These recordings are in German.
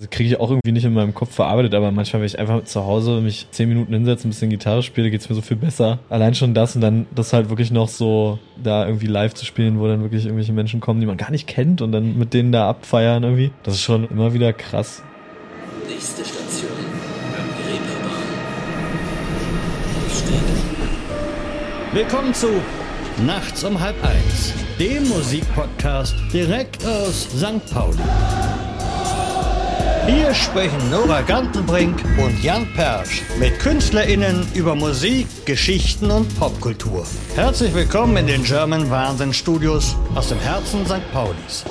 Das kriege ich auch irgendwie nicht in meinem Kopf verarbeitet, aber manchmal, wenn ich einfach zu Hause mich zehn Minuten hinsetze, ein bisschen Gitarre spiele, geht's mir so viel besser. Allein schon das und dann das halt wirklich noch so da irgendwie live zu spielen, wo dann wirklich irgendwelche Menschen kommen, die man gar nicht kennt und dann mit denen da abfeiern irgendwie. Das ist schon immer wieder krass. Nächste Station. Willkommen zu Nachts um halb eins, dem Musikpodcast direkt aus St. Pauli. Hier sprechen Nora Gantenbrink und Jan Persch mit KünstlerInnen über Musik, Geschichten und Popkultur. Herzlich willkommen in den German Wahnsinn Studios aus dem Herzen St. Paulis.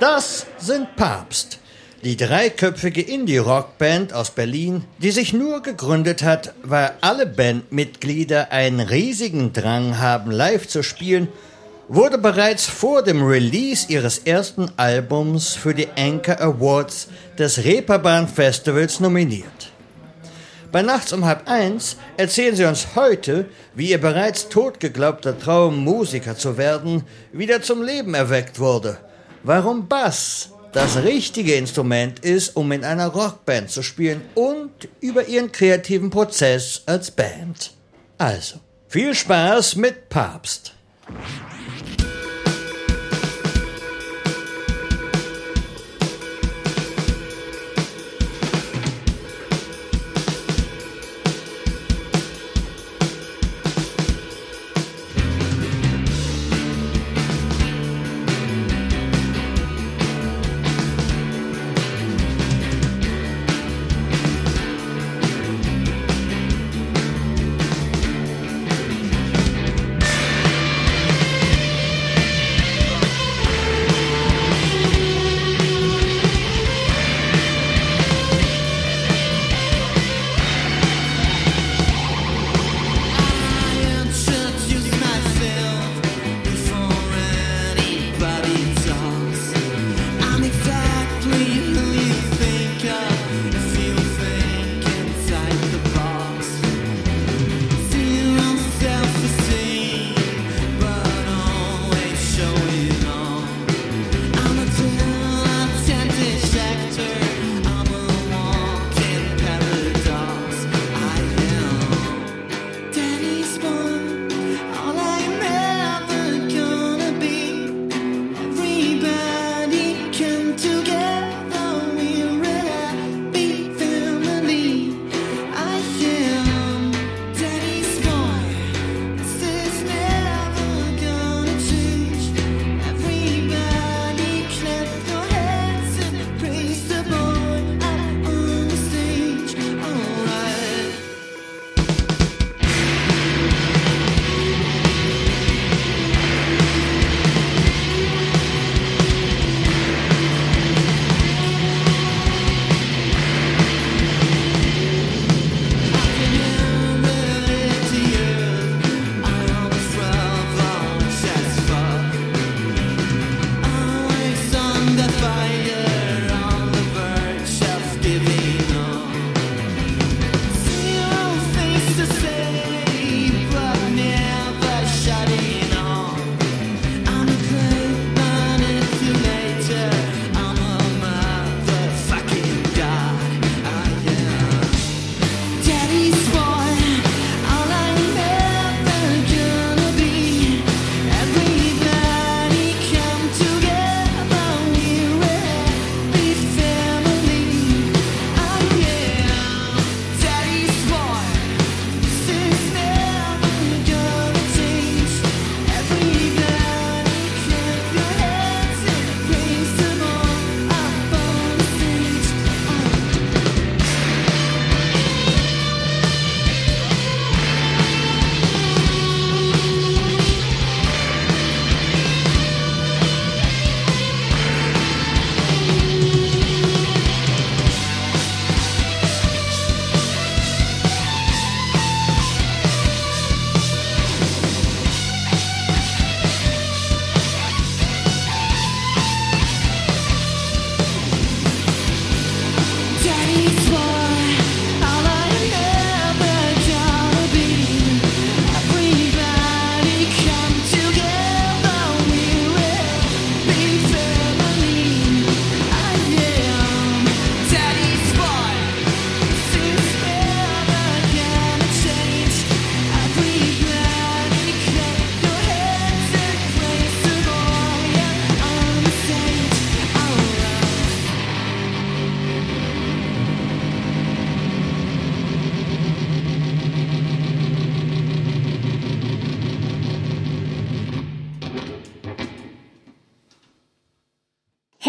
Das sind Papst, die dreiköpfige Indie-Rock-Band aus Berlin, die sich nur gegründet hat, weil alle Bandmitglieder einen riesigen Drang haben, live zu spielen, wurde bereits vor dem Release ihres ersten Albums für die Anchor Awards des Reeperbahn Festivals nominiert. Bei Nachts um halb eins erzählen sie uns heute, wie ihr bereits totgeglaubter Traum, Musiker zu werden, wieder zum Leben erweckt wurde. Warum Bass das richtige Instrument ist, um in einer Rockband zu spielen und über ihren kreativen Prozess als Band. Also, viel Spaß mit Papst.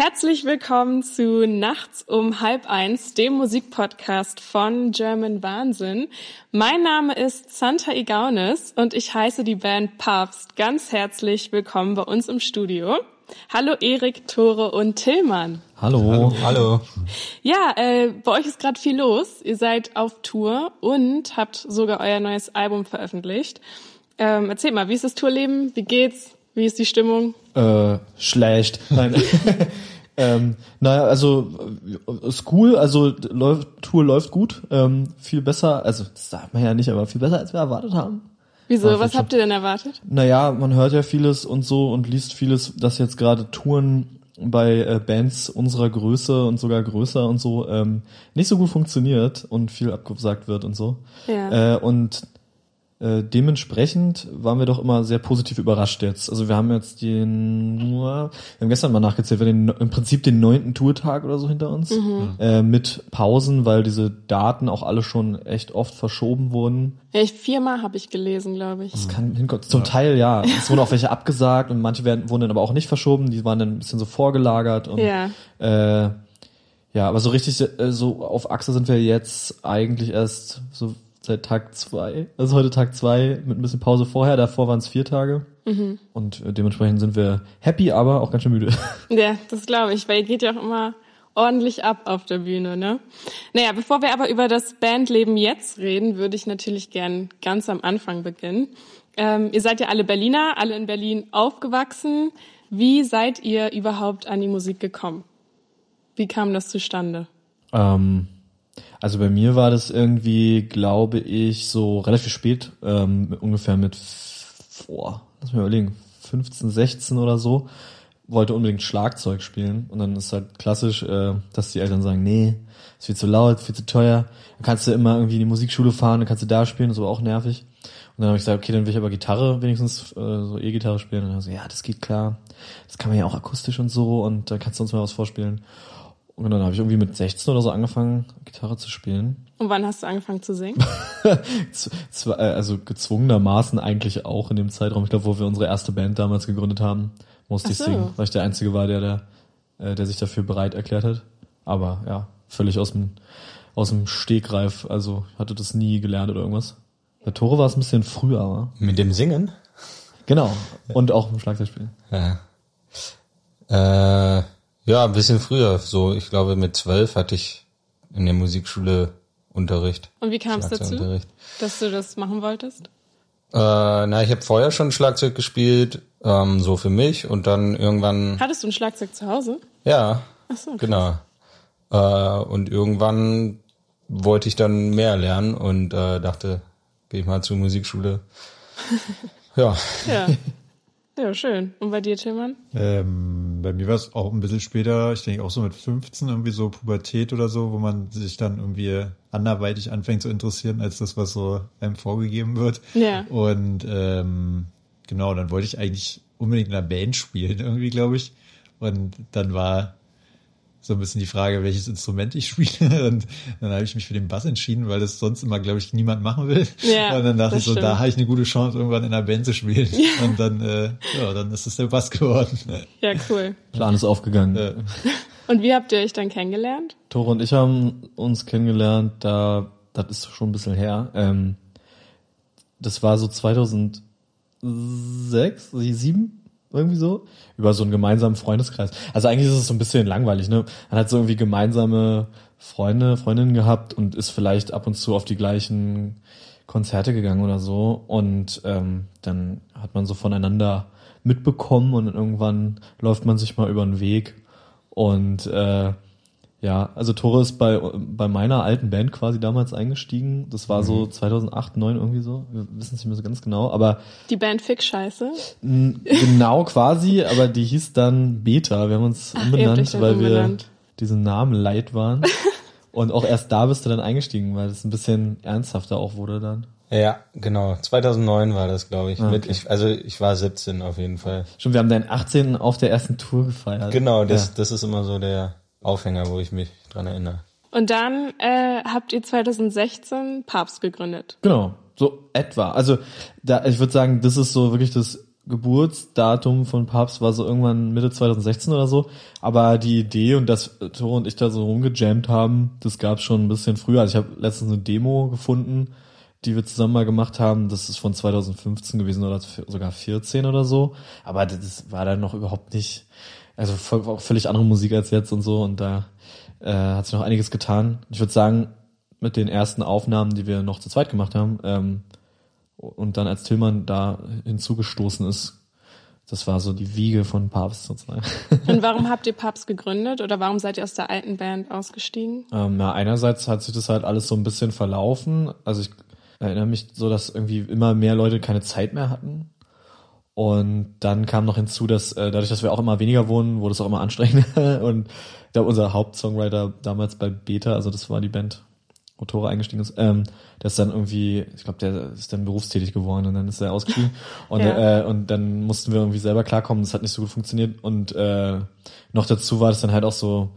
Herzlich willkommen zu Nachts um halb eins, dem Musikpodcast von German Wahnsinn. Mein Name ist Santa Igaunis und ich heiße die Band Papst ganz herzlich willkommen bei uns im Studio. Hallo Erik, Tore und Tillmann. Hallo. Hallo. Ja, äh, bei euch ist gerade viel los. Ihr seid auf Tour und habt sogar euer neues Album veröffentlicht. Ähm, erzähl mal, wie ist das Tourleben? Wie geht's? Wie ist die Stimmung? Äh, schlecht. Nein. ähm, naja, also äh, ist cool, also läuft, Tour läuft gut, ähm, viel besser, also das sagt man ja nicht, aber viel besser, als wir erwartet haben. Wieso? Was habt ihr denn erwartet? Naja, man hört ja vieles und so und liest vieles, dass jetzt gerade Touren bei äh, Bands unserer Größe und sogar größer und so ähm, nicht so gut funktioniert und viel abgesagt wird und so. Ja. Äh, und äh, dementsprechend waren wir doch immer sehr positiv überrascht jetzt. Also wir haben jetzt den, wir haben gestern mal nachgezählt, wir haben den, im Prinzip den neunten Tourtag oder so hinter uns äh, mit Pausen, weil diese Daten auch alle schon echt oft verschoben wurden. Ja, ich, viermal habe ich gelesen, glaube ich. Das kann hinkommen. Zum Teil ja. Es wurden auch welche abgesagt und manche werden, wurden dann aber auch nicht verschoben. Die waren dann ein bisschen so vorgelagert und Ja. äh, ja, aber so richtig äh, so auf Achse sind wir jetzt eigentlich erst so seit Tag zwei. Also heute Tag zwei mit ein bisschen Pause vorher. Davor waren es vier Tage. Und äh, dementsprechend sind wir happy, aber auch ganz schön müde. Ja, das glaube ich, weil ihr geht ja auch immer ordentlich ab auf der Bühne, ne? Naja, bevor wir aber über das Bandleben jetzt reden, würde ich natürlich gern ganz am Anfang beginnen. Ähm, ihr seid ja alle Berliner, alle in Berlin aufgewachsen. Wie seid ihr überhaupt an die Musik gekommen? Wie kam das zustande? Ähm, also bei mir war das irgendwie, glaube ich, so relativ spät, ähm, ungefähr mit, boah, lass mich überlegen, 15, 16 oder so, wollte unbedingt Schlagzeug spielen und dann ist halt klassisch, äh, dass die Eltern sagen, nee, ist viel zu laut, viel zu teuer, dann kannst du immer irgendwie in die Musikschule fahren, dann kannst du da spielen, das war auch nervig. Und dann habe ich gesagt, okay, dann will ich aber Gitarre wenigstens äh, so E-Gitarre spielen. Und dann sie, ja, das geht klar. Das kann man ja auch akustisch und so und da kannst du uns mal was vorspielen. Und dann habe ich irgendwie mit 16 oder so angefangen, Gitarre zu spielen. Und wann hast du angefangen zu singen? Äh, also gezwungenermaßen eigentlich auch in dem Zeitraum. Ich glaube, wo wir unsere erste Band damals gegründet haben, musste Ach ich so. singen, weil ich der Einzige war, der, der, äh, der sich dafür bereit erklärt hat. Aber ja, völlig aus dem, aus dem Stegreif. Also ich hatte das nie gelernt oder irgendwas. Bei Tore war es ein bisschen früher, aber. Mit dem Singen? Genau. Und auch im Schlagzeugspielen. Ja. Äh, ja, ein bisschen früher. So, ich glaube, mit zwölf hatte ich in der Musikschule Unterricht. Und wie kam es dazu, dass du das machen wolltest? Äh, na, ich habe vorher schon Schlagzeug gespielt, ähm, so für mich und dann irgendwann, Hattest du ein Schlagzeug zu Hause? ja, Ach so. genau. Äh, und irgendwann wollte ich dann mehr lernen und äh, dachte, gehe ich mal zur Musikschule. ja, Ja. Ja, schön. Und bei dir, Tillmann? Ähm, bei mir war es auch ein bisschen später, ich denke auch so mit 15, irgendwie so Pubertät oder so, wo man sich dann irgendwie anderweitig anfängt zu interessieren, als das, was so einem vorgegeben wird. Ja. Und ähm, genau, dann wollte ich eigentlich unbedingt in einer Band spielen, irgendwie, glaube ich. Und dann war so ein bisschen die Frage, welches Instrument ich spiele. Und dann habe ich mich für den Bass entschieden, weil das sonst immer, glaube ich, niemand machen will. Ja, und dann dachte ich so, stimmt. da habe ich eine gute Chance, irgendwann in einer Band zu spielen. Und dann, äh, ja, dann ist es der Bass geworden. Ja, cool. Plan ist aufgegangen. Ja. Und wie habt ihr euch dann kennengelernt? Tore und ich haben uns kennengelernt, da, das ist schon ein bisschen her. Ähm, das war so 2006, 2007, irgendwie so, über so einen gemeinsamen Freundeskreis. Also eigentlich ist es so ein bisschen langweilig, ne? Man hat so irgendwie gemeinsame Freunde, Freundinnen gehabt und ist vielleicht ab und zu auf die gleichen Konzerte gegangen oder so. Und ähm, dann hat man so voneinander mitbekommen und irgendwann läuft man sich mal über den Weg. Und äh, ja, also Tore ist bei, bei meiner alten Band quasi damals eingestiegen. Das war so 2008, 2009 irgendwie so. Wir wissen es nicht mehr so ganz genau. Aber Die Band Fix Scheiße. genau quasi, aber die hieß dann Beta. Wir haben uns Ach, umbenannt, weil umbenannt. wir diesen Namen leid waren. Und auch erst da bist du dann eingestiegen, weil es ein bisschen ernsthafter auch wurde dann. ja, genau. 2009 war das, glaube ich. Mit, okay. ich. Also ich war 17 auf jeden Fall. Schon, wir haben deinen 18. auf der ersten Tour gefeiert. Genau, das, Ja. das ist immer so der Aufhänger, wo ich mich dran erinnere. Und dann äh, habt ihr 2016 Papst gegründet. Genau, so etwa. Also da, ich würde sagen, das ist so wirklich das Geburtsdatum von Papst war so irgendwann Mitte 2016 oder so. Aber die Idee und dass Tore und ich da so rumgejammt haben, das gab schon ein bisschen früher. Also ich habe letztens eine Demo gefunden, die wir zusammen mal gemacht haben. Das ist von 2015 gewesen oder sogar 14 oder so. Aber das war dann noch überhaupt nicht, also voll, völlig andere Musik als jetzt und so. Und da äh, hat sich noch einiges getan. Ich würde sagen, mit den ersten Aufnahmen, die wir noch zu zweit gemacht haben, ähm, und dann als Tillmann da hinzugestoßen ist, das war so die Wiege von Papst sozusagen. Und warum habt ihr Papst gegründet oder warum seid ihr aus der alten Band ausgestiegen? Ähm, ja, einerseits hat sich das halt alles so ein bisschen verlaufen. Also ich erinnere mich so, dass irgendwie immer mehr Leute keine Zeit mehr hatten. Und dann kam noch hinzu, dass äh, dadurch, dass wir auch immer weniger wohnen, wurde es auch immer anstrengender. Und ich glaube, unser Hauptsongwriter damals bei Beta, also das war die Band, wo Tore eingestiegen ist, ähm, der ist dann irgendwie, ich glaube, der ist dann berufstätig geworden und dann ist er ausgestiegen. Und, Ja. äh, und dann mussten wir irgendwie selber klarkommen, das hat nicht so gut funktioniert. Und äh, noch dazu war das dann halt auch so,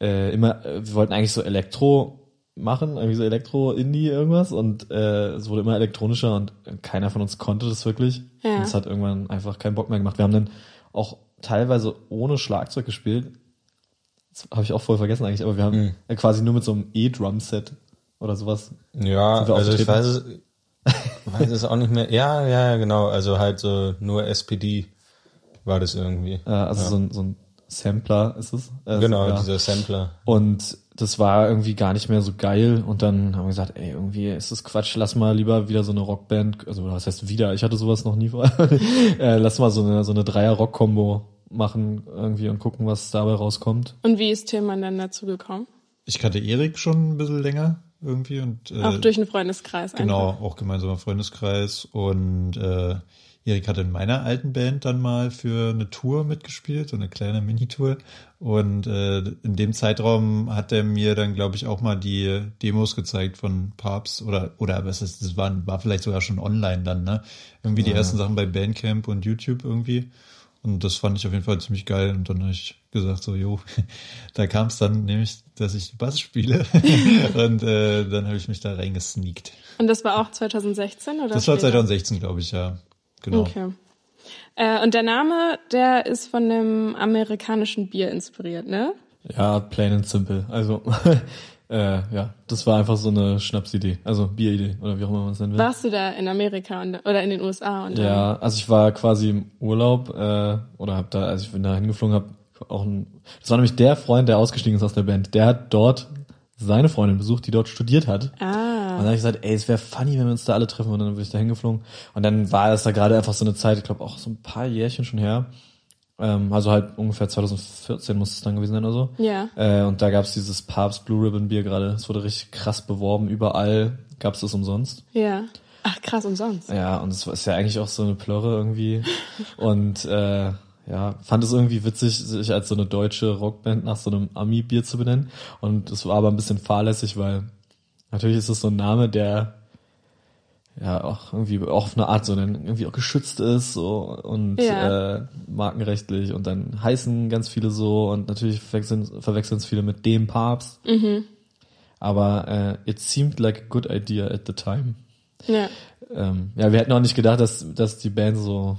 äh, immer, äh, wir wollten eigentlich so Elektro machen, irgendwie so Elektro-Indie irgendwas und äh, es wurde immer elektronischer und keiner von uns konnte das wirklich. Ja. Und es hat irgendwann einfach keinen Bock mehr gemacht. Wir haben dann auch teilweise ohne Schlagzeug gespielt. Das habe ich auch voll vergessen eigentlich, aber wir haben äh, quasi nur mit so einem E-Drum-Set oder sowas. Ja, also ich weiß es, weiß es auch nicht mehr. Ja, ja, ja, genau. Also halt so nur SPD war das irgendwie. Äh, also so, ein, so ein Sampler ist es. Äh, Genau, ja. dieser Sampler. Und das war irgendwie gar nicht mehr so geil. Und dann haben wir gesagt, ey, irgendwie ist das Quatsch, lass mal lieber wieder so eine Rockband, also was heißt wieder, ich hatte sowas noch nie vorher. äh, lass mal so eine, so eine Dreier-Rock-Kombo machen irgendwie und gucken, was dabei rauskommt. Und wie ist Tillmann dann dazu gekommen? Ich kannte Erik schon ein bisschen länger irgendwie und äh, Auch durch einen Freundeskreis Genau, einfach. auch gemeinsamer Freundeskreis. Und äh, Erik hat in meiner alten Band dann mal für eine Tour mitgespielt, so eine kleine Minitour. Und äh, in dem Zeitraum hat er mir dann, glaube ich, auch mal die Demos gezeigt von Papst oder oder was ist, das war, war vielleicht sogar schon online dann, ne? Irgendwie die ersten Sachen bei Bandcamp und YouTube irgendwie. Und das fand ich auf jeden Fall ziemlich geil. Und dann habe ich gesagt, so, jo, da kam es dann nämlich, dass ich Bass spiele. und äh, dann habe ich mich da reingesneakt. Und das war auch 2016 oder? Das war später? 2016, glaube ich, ja. Genau. Okay. Äh, und der Name, der ist von einem amerikanischen Bier inspiriert, ne? Ja, plain and simple. Also, äh, ja, das war einfach so eine Schnapsidee. Also Bieridee oder wie auch immer man es nennen will. Warst du da in Amerika und, oder in den USA? Und Ja, also ich war quasi im Urlaub äh, oder hab da, als ich bin da hingeflogen habe, auch ein. Das war nämlich der Freund, der ausgestiegen ist aus der Band. Der hat dort seine Freundin besucht, die dort studiert hat. Dann, Und dann habe ich gesagt, ey, es wäre funny, wenn wir uns da alle treffen. Und dann bin ich da hingeflogen. Und dann war es da gerade einfach so eine Zeit, ich glaube auch so ein paar Jährchen schon her. Ähm, also halt ungefähr 2014 muss es dann gewesen sein oder so. ja. Äh, und da gab's dieses Papst Blue Ribbon Bier gerade. Es wurde richtig krass beworben. Überall gab's das umsonst. Ja. Ach, krass, umsonst. Ja, und es ist ja eigentlich auch so eine Plörre irgendwie. Und äh, ja, fand es irgendwie witzig, sich als so eine deutsche Rockband nach so einem Ami-Bier zu benennen. Und es war aber ein bisschen fahrlässig, weil natürlich ist es so ein Name, der ja auch irgendwie auch auf eine Art so dann irgendwie auch geschützt ist so und Ja. äh, markenrechtlich und dann heißen ganz viele so und natürlich verwechseln es viele mit dem Papst. Aber äh, it seemed like a good idea at the time. Ja. Ähm, ja, wir hätten auch nicht gedacht, dass, dass die Band so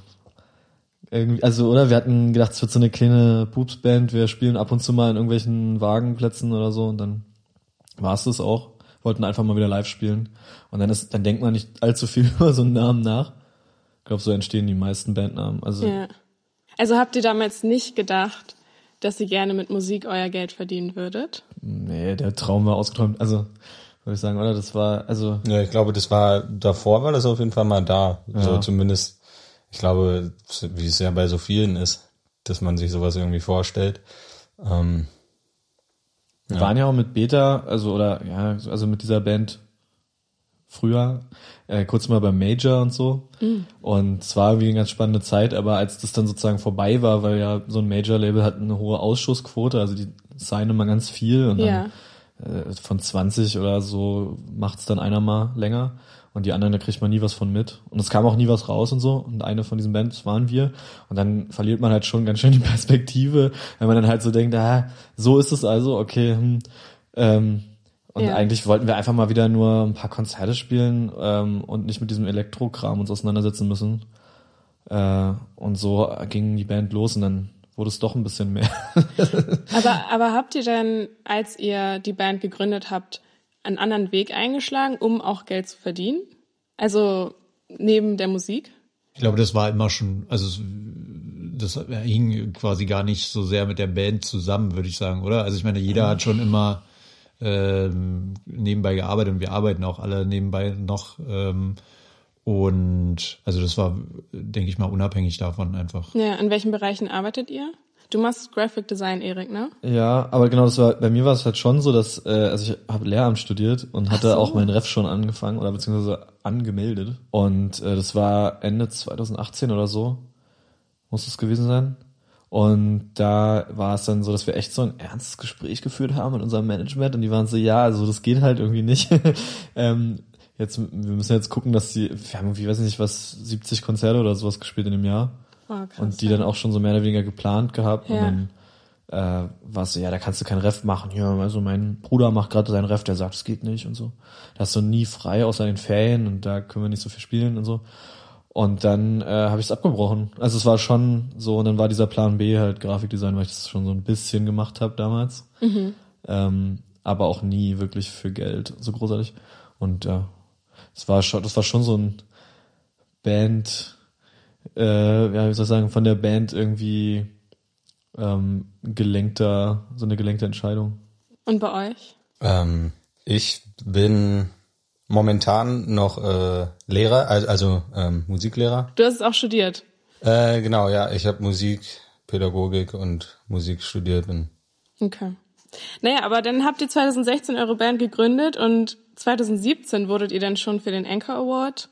irgendwie, also oder wir hatten gedacht, es wird so eine kleine Pups-Band, wir spielen ab und zu mal in irgendwelchen Wagenplätzen oder so und dann war es das auch. Wollten einfach mal wieder live spielen. Und dann ist, dann denkt man nicht allzu viel über so einen Namen nach. Ich glaube, so entstehen die meisten Bandnamen. Also ja. Also habt ihr damals nicht gedacht, dass ihr gerne mit Musik euer Geld verdienen würdet? nee, der Traum war ausgeträumt. Also würde ich sagen, oder? Das war, also Ja, ich glaube, das war, davor war das auf jeden Fall mal da. So Ja. zumindest, ich glaube, wie es ja bei so vielen ist, dass man sich sowas irgendwie vorstellt. Ähm, Wir waren ja auch mit Beta, also oder ja, also mit dieser Band früher, äh, kurz mal beim Major und so. Und es war irgendwie eine ganz spannende Zeit, aber als das dann sozusagen vorbei war, weil ja so ein Major-Label hat eine hohe Ausschussquote, also die signen immer ganz viel und Ja. dann äh, von 20 oder so macht's dann einer mal länger und die anderen, da kriegt man nie was von mit. Und es kam auch nie was raus und so. Und eine von diesen Bands waren wir. Und dann verliert man halt schon ganz schön die Perspektive, wenn man dann halt so denkt, ah, so ist es also, okay. Hm, ähm, und Ja. eigentlich wollten wir einfach mal wieder nur ein paar Konzerte spielen ähm, und nicht mit diesem Elektrokram uns auseinandersetzen müssen. Äh, und so ging die Band los und dann wurde es doch ein bisschen mehr. Aber, aber habt ihr denn, als ihr die Band gegründet habt, einen anderen Weg eingeschlagen, um auch Geld zu verdienen? Also neben der Musik? Ich glaube, das war immer schon, also das hing quasi gar nicht so sehr mit der Band zusammen, würde ich sagen, oder? Also ich meine, jeder hat schon immer ähm, nebenbei gearbeitet und wir arbeiten auch alle nebenbei noch. Ähm, und also das war, denke ich mal, unabhängig davon einfach. Ja, in welchen Bereichen arbeitet ihr? Du machst Graphic Design, Erik, ne? Ja, aber genau, das war bei mir war es halt schon so, dass äh, also ich habe Lehramt studiert und hatte so. auch meinen Ref schon angefangen oder beziehungsweise angemeldet und äh, das war Ende 2018 oder so muss es gewesen sein und da war es dann so, dass wir echt so ein ernstes Gespräch geführt haben mit unserem Management und die waren so, ja, also das geht halt irgendwie nicht. ähm, jetzt wir müssen jetzt gucken, dass die wir haben irgendwie weiß ich nicht was 70 Konzerte oder sowas gespielt in dem Jahr Oh, und die dann auch schon so mehr oder weniger geplant gehabt. Ja. Und dann äh, war es so, ja, da kannst du kein Ref machen. Ja, also mein Bruder macht gerade seinen Ref, der sagt, es geht nicht und so. Da hast du nie frei außer den Ferien und da können wir nicht so viel spielen und so. Und dann äh, habe ich es abgebrochen. Also es war schon so, und dann war dieser Plan B halt Grafikdesign, weil ich das schon so ein bisschen gemacht habe damals. Ähm, aber auch nie wirklich für Geld so großartig. Und ja, das war schon, das war schon so ein Band, äh, ja, wie soll ich sagen, von der Band irgendwie ähm, gelenkter, so eine gelenkte Entscheidung. Und bei euch? Ähm, ich bin momentan noch äh, Lehrer, also, ähm, Musiklehrer. Du hast es auch studiert. Äh, genau, ja, ich habe Musik, Pädagogik und Musik studiert. Und Okay. Naja, aber dann habt ihr 2016 eure Band gegründet und 2017 wurdet ihr dann schon für den Anchor Award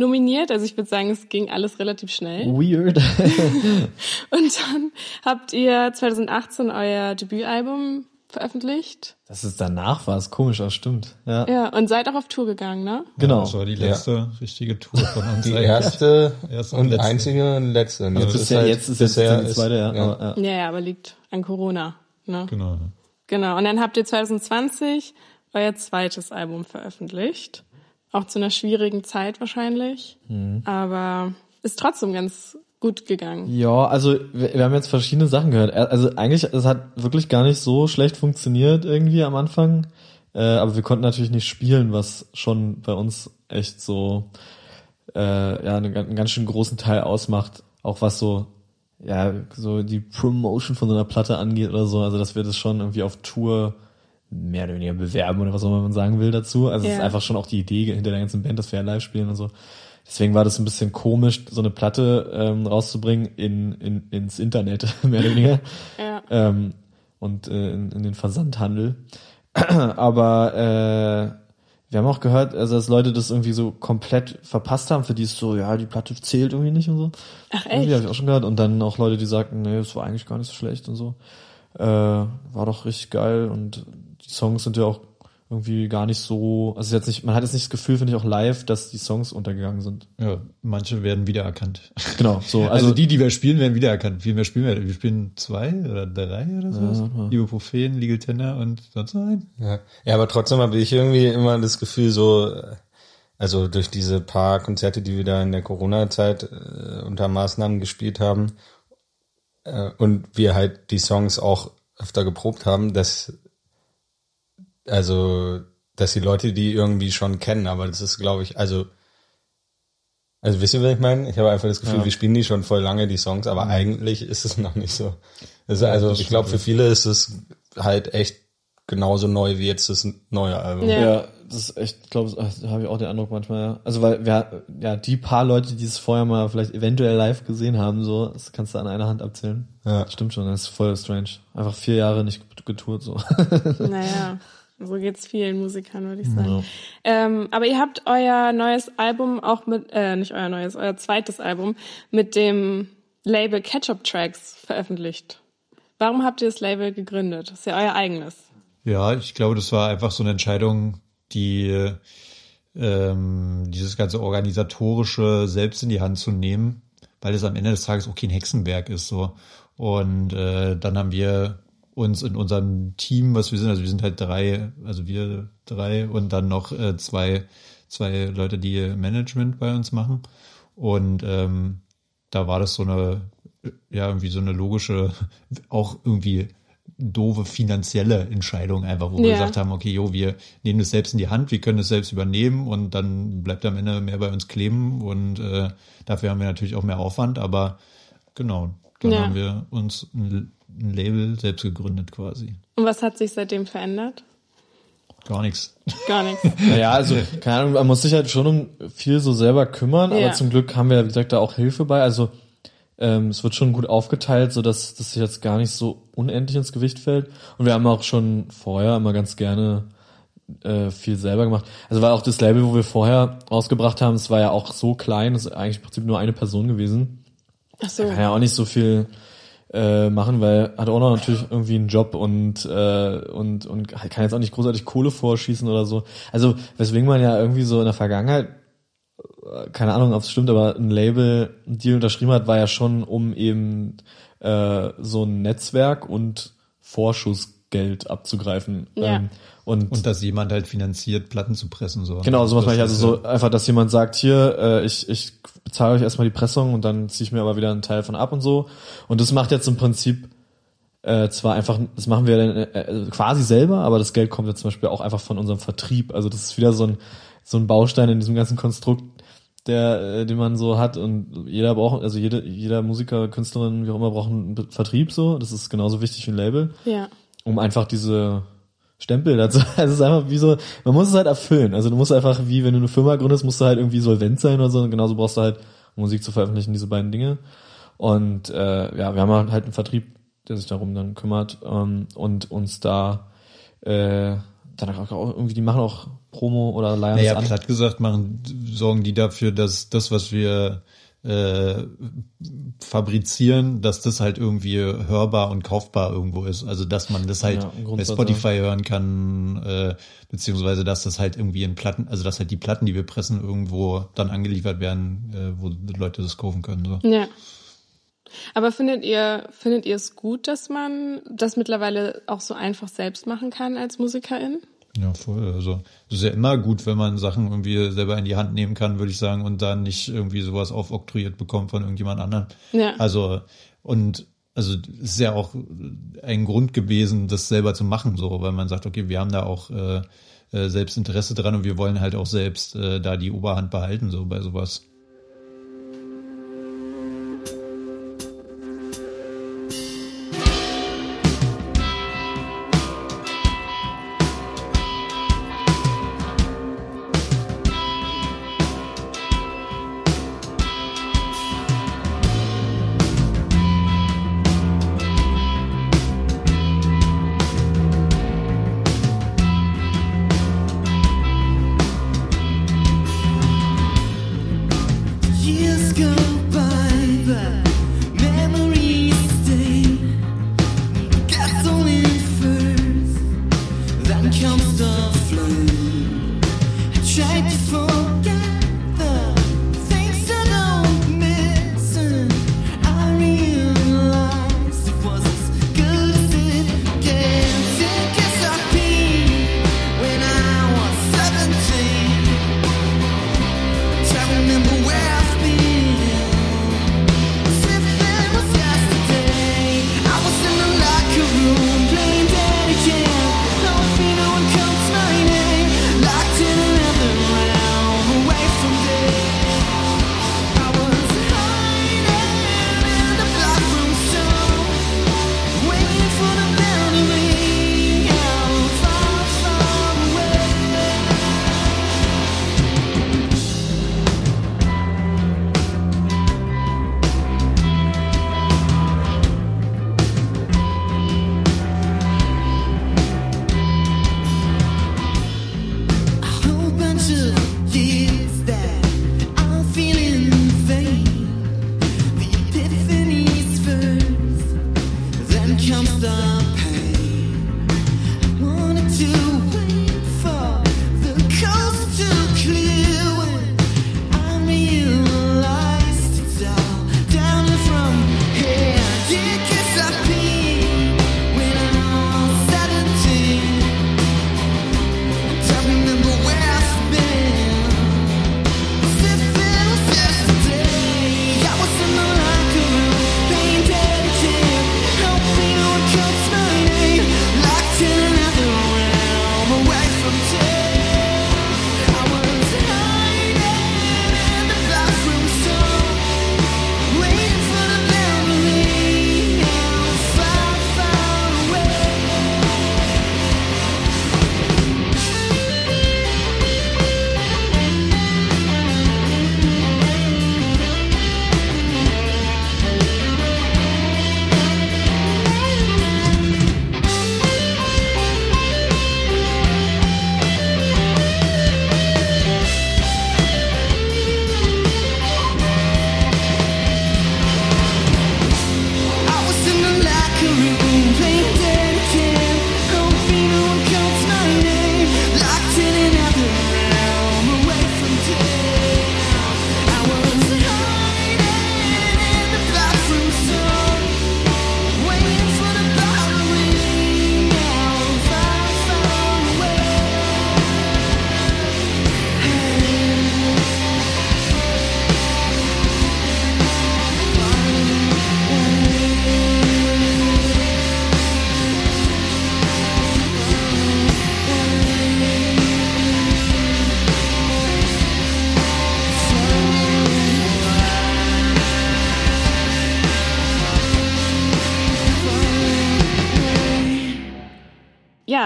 nominiert. Also ich würde sagen, es ging alles relativ schnell. Weird. Und dann habt ihr 2018 euer Debütalbum veröffentlicht. Dass es danach war, ist komisch, aber stimmt. Ja, Ja, und seid auch auf Tour gegangen, ne? genau. Das war die letzte richtige Tour von uns. die eigentlich. erste, Erste und letzte. einzige und letzte. Und Also jetzt bisher, halt- jetzt ist jetzt die zweite, ja. ja. Aber, ja. Ja, ja, aber liegt an Corona, ne? Genau. Genau. Und dann habt ihr 2020 euer zweites Album veröffentlicht. Auch zu einer schwierigen Zeit wahrscheinlich. Aber ist trotzdem ganz gut gegangen. Ja, also wir, wir haben jetzt verschiedene Sachen gehört. Also eigentlich, es hat wirklich gar nicht so schlecht funktioniert irgendwie am Anfang. Äh, aber wir konnten natürlich nicht spielen, was schon bei uns echt so äh, ja einen, einen ganz schön großen Teil ausmacht. Auch was so ja so die Promotion von so einer Platte angeht oder so. Also dass wir das schon irgendwie auf Tour mehr oder weniger bewerben oder was auch immer man sagen will dazu. Also es ist Ja. einfach schon auch die Idee hinter der ganzen Band, dass wir ja live spielen und so. Deswegen war das ein bisschen komisch, so eine Platte ähm, rauszubringen in, in, ins Internet, mehr oder weniger. Ja. Ähm, und äh, in, in den Versandhandel. Aber äh, wir haben auch gehört, also dass Leute das irgendwie so komplett verpasst haben, für die es so, ja, die Platte zählt irgendwie nicht und so. Ach echt? habe ich auch schon gehört. Und dann auch Leute, die sagten, nee, es war eigentlich gar nicht so schlecht und so. Äh, war doch richtig geil und die Songs sind ja auch irgendwie gar nicht so, also jetzt nicht, man hat jetzt nicht das Gefühl, finde ich auch live, dass die Songs untergegangen sind. Ja, manche werden wiedererkannt. Genau, so, Also, also, die, die wir spielen, werden wiedererkannt. Viel mehr spielen wir. Wir spielen zwei oder drei oder so. mal. Ibuprofen, Legal Tender und sonst noch ein. Ja. ja, aber trotzdem habe ich irgendwie immer das Gefühl, so, äh, also durch diese paar Konzerte, die wir da in der Corona-Zeit äh, unter Maßnahmen gespielt haben äh, und wir halt die Songs auch öfter geprobt haben, dass also dass die Leute die irgendwie schon kennen, aber das ist, glaube ich, also also wisst ihr, was ich meine? Ich habe einfach das Gefühl, Ja. wir spielen die schon voll lange, die Songs, aber eigentlich ist es noch nicht so. Das ist, also ich glaube, für viele ist es halt echt genauso neu wie jetzt das neue Album. Ja. ja, das ist echt, ich glaube, da habe ich auch den Eindruck manchmal, ja. Also weil wir, ja, die paar Leute, die es vorher mal vielleicht eventuell live gesehen haben, so, das kannst du an einer Hand abzählen. Ja. Stimmt schon, das ist voll strange. Einfach vier Jahre nicht getourt, so. Naja, so geht's vielen Musikern, würde ich sagen. Ähm, aber ihr habt euer neues Album auch mit, äh, nicht euer neues, euer zweites Album mit dem Label Ketchup Tracks veröffentlicht. Warum habt ihr das Label gegründet? Das ist ja euer eigenes. Ja, ich glaube, das war einfach so eine Entscheidung, die ähm, dieses ganze organisatorische selbst in die Hand zu nehmen, weil es am Ende des Tages auch kein Hexenwerk ist so. Und äh, dann haben wir uns in unserem Team, was wir sind, also wir sind halt drei, also wir drei und dann noch äh, zwei, zwei Leute, die Management bei uns machen. Und ähm, da war das so eine, ja, irgendwie so eine logische, auch irgendwie doofe finanzielle Entscheidung einfach, wo wir Ja. gesagt haben, okay, jo, wir nehmen das selbst in die Hand, wir können es selbst übernehmen und dann bleibt am Ende mehr bei uns kleben und äh, dafür haben wir natürlich auch mehr Aufwand, aber genau, dann Ja. haben wir uns ein, ein Label selbst gegründet quasi. Und was hat sich seitdem verändert? Gar nichts. Gar nichts. Naja, also, keine Ahnung, man muss sich halt schon um viel so selber kümmern, Ja. aber zum Glück haben wir, wie gesagt, da auch Hilfe bei. Also, ähm, es wird schon gut aufgeteilt, so dass das sich jetzt gar nicht so unendlich ins Gewicht fällt. Und wir haben auch schon vorher immer ganz gerne äh, viel selber gemacht. Also war auch das Label, wo wir vorher rausgebracht haben, es war ja auch so klein, das ist eigentlich im Prinzip nur eine Person gewesen. Ach so. Kann ja auch nicht so viel äh, machen, weil hat auch noch natürlich irgendwie einen Job und äh, und und kann jetzt auch nicht großartig Kohle vorschießen oder so. Also weswegen man ja irgendwie so in der Vergangenheit äh, keine Ahnung, ob es stimmt, aber ein Label einen Deal unterschrieben hat, war ja schon um eben äh, so ein Netzwerk und Vorschussgeld abzugreifen. Ja. Ähm, und, Und dass jemand halt finanziert, Platten zu pressen. So. Genau, sowas meine ich. Also ist so einfach, dass jemand sagt, hier, äh, ich, ich bezahle euch erstmal die Pressung und dann ziehe ich mir aber wieder einen Teil von ab und so. Und das macht jetzt im Prinzip äh, zwar einfach, das machen wir dann, äh, quasi selber, aber das Geld kommt jetzt zum Beispiel auch einfach von unserem Vertrieb. Also das ist wieder so ein, so ein Baustein in diesem ganzen Konstrukt, der, äh, den man so hat und jeder braucht, also jede, jeder Musiker, Künstlerin, wie auch immer, braucht einen Vertrieb so. Das ist genauso wichtig wie ein Label Ja. um einfach diese Stempel dazu. Also es ist einfach wie so, man muss es halt erfüllen. Also du musst einfach, wie wenn du eine Firma gründest, musst du halt irgendwie solvent sein oder so. Und genauso brauchst du halt, um Musik zu veröffentlichen, diese beiden Dinge. Und äh, ja, wir haben halt einen Vertrieb, der sich darum dann kümmert ähm, und uns da äh, dann auch irgendwie, die machen auch Promo oder leihen Naja, an. platt gesagt machen, sorgen die dafür, dass das, was wir äh, fabrizieren, dass das halt irgendwie hörbar und kaufbar irgendwo ist. Also dass man das halt Ja, bei Spotify hören kann, äh, beziehungsweise dass das halt irgendwie in Platten, also dass halt die Platten, die wir pressen, irgendwo dann angeliefert werden, äh, wo die Leute das kaufen können. So. Ja. Aber findet ihr, findet ihr es gut, dass man das mittlerweile auch so einfach selbst machen kann als Musikerin? Ja, voll. Also es ist ja immer gut, wenn man Sachen irgendwie selber in die Hand nehmen kann, würde ich sagen, und dann nicht irgendwie sowas aufoktroyiert bekommt von irgendjemand anderem. Ja. Also und also es ist ja auch ein Grund gewesen, das selber zu machen, so, weil man sagt, okay, wir haben da auch äh, äh, selbst Interesse dran und wir wollen halt auch selbst äh, da die Oberhand behalten, so bei sowas.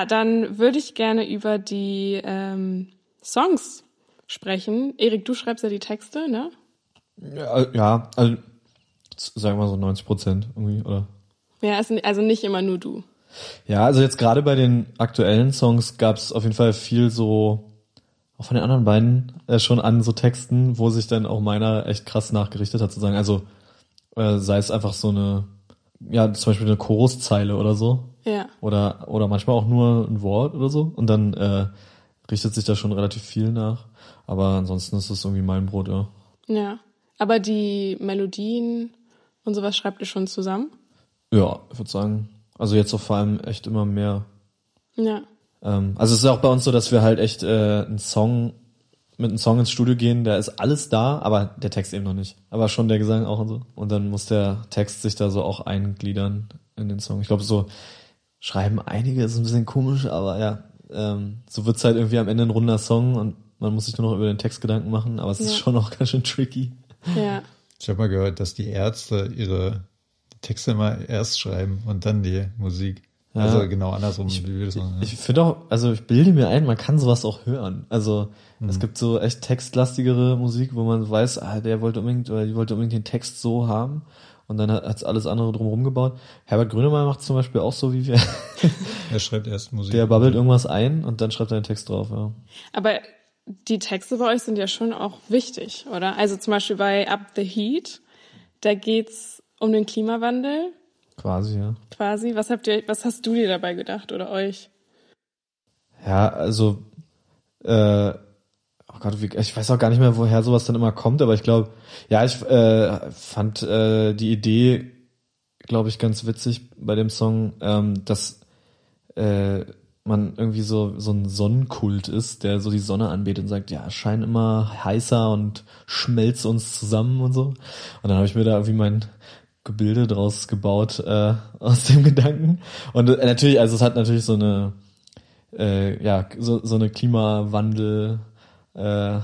Ja, dann würde ich gerne über die ähm, Songs sprechen. Erik, du schreibst ja die Texte, ne? Ja, ja also sagen wir so 90 Prozent irgendwie, oder? Ja, also- nicht immer nur du. Ja, also jetzt gerade bei den aktuellen Songs gab es auf jeden Fall viel so, auch von den anderen beiden, äh, schon an so Texten, wo sich dann auch meiner echt krass nachgerichtet hat, sozusagen. Also äh, sei es einfach so eine, ja, zum Beispiel eine Choruszeile oder so. Ja. Oder, oder manchmal auch nur ein Wort oder so. Und dann äh, richtet sich da schon relativ viel nach. Aber ansonsten ist es irgendwie mein Brot, ja. Ja. Aber die Melodien und sowas schreibt ihr schon zusammen? Ja, ich würde sagen. Also jetzt auch vor allem echt immer mehr. Ja. Ähm, also es ist ja auch bei uns so, dass wir halt echt äh, einen Song mit einem Song ins Studio gehen, da ist alles da, aber der Text eben noch nicht. Aber schon der Gesang auch und so. Und dann muss der Text sich da so auch eingliedern in den Song. Ich glaube, so schreiben einige ist ein bisschen komisch, aber ja, ähm, so wird's halt irgendwie am Ende ein runder Song und man muss sich nur noch über den Text Gedanken machen, aber es ist Ja. schon auch ganz schön tricky. Ja. Ich habe mal gehört, dass die Ärzte ihre Texte immer erst schreiben und dann die Musik. Ja. Also genau andersrum, wie wir das machen. Ich finde auch, also ich bilde mir ein, man kann sowas auch hören. Also es gibt so echt textlastigere Musik, wo man weiß, ah, der wollte unbedingt oder die wollte unbedingt den Text so haben und dann hat hat's alles andere drumherum gebaut. Herbert Grönemeyer macht zum Beispiel auch so wie wir. Er schreibt erst Musik. Der babbelt irgendwas ein und dann schreibt er den Text drauf, ja. Aber die Texte bei euch sind ja schon auch wichtig, oder? Also zum Beispiel bei Up the Heat, da geht's um den Klimawandel Quasi, ja. quasi. Was habt ihr, was hast du dir dabei gedacht oder euch? Ja, also, äh, oh Gott, wie, ich weiß auch gar nicht mehr, woher sowas dann immer kommt, aber ich glaube, ja, ich äh, fand äh, die Idee, glaube ich, ganz witzig bei dem Song, ähm, dass äh, man irgendwie so so ein Sonnenkult ist, der so die Sonne anbetet und sagt, ja, schein immer heißer und schmelzt uns zusammen und so. Und dann habe ich mir da irgendwie mein Gebilde draus gebaut äh, aus dem Gedanken. Und äh, natürlich, also es hat natürlich so eine äh, ja, so, so eine Klimawandel äh,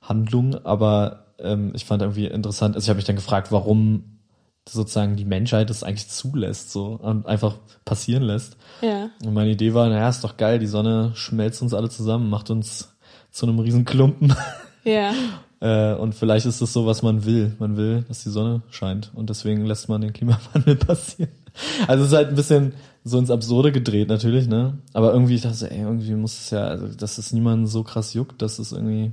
Handlung, aber ähm, ich fand irgendwie interessant, also ich habe mich dann gefragt, warum sozusagen die Menschheit das eigentlich zulässt, so und einfach passieren lässt. Ja. Und meine Idee war, naja, ist doch geil, die Sonne schmelzt uns alle zusammen, macht uns zu einem riesen Klumpen. Ja. äh, und vielleicht ist das so, was man will. Man will, dass die Sonne scheint und deswegen lässt man den Klimawandel passieren. Also es ist halt ein bisschen so ins Absurde gedreht natürlich, ne? Aber irgendwie, ich dachte, so, ey, irgendwie muss es ja, also dass es niemanden so krass juckt, dass es irgendwie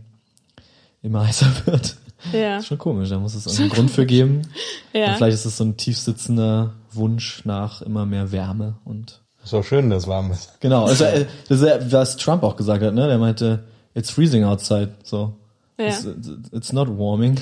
immer heißer wird. Ja. Ist schon komisch, da muss es irgendeinen Grund für geben. Ja. Und vielleicht ist es so ein tiefsitzender Wunsch nach immer mehr Wärme und Ist auch schön, dass warm ist. genau. Also, äh, das ist ja, was Trump auch gesagt hat, ne? Der meinte, it's freezing outside, so. Ja. It's, it's not warming.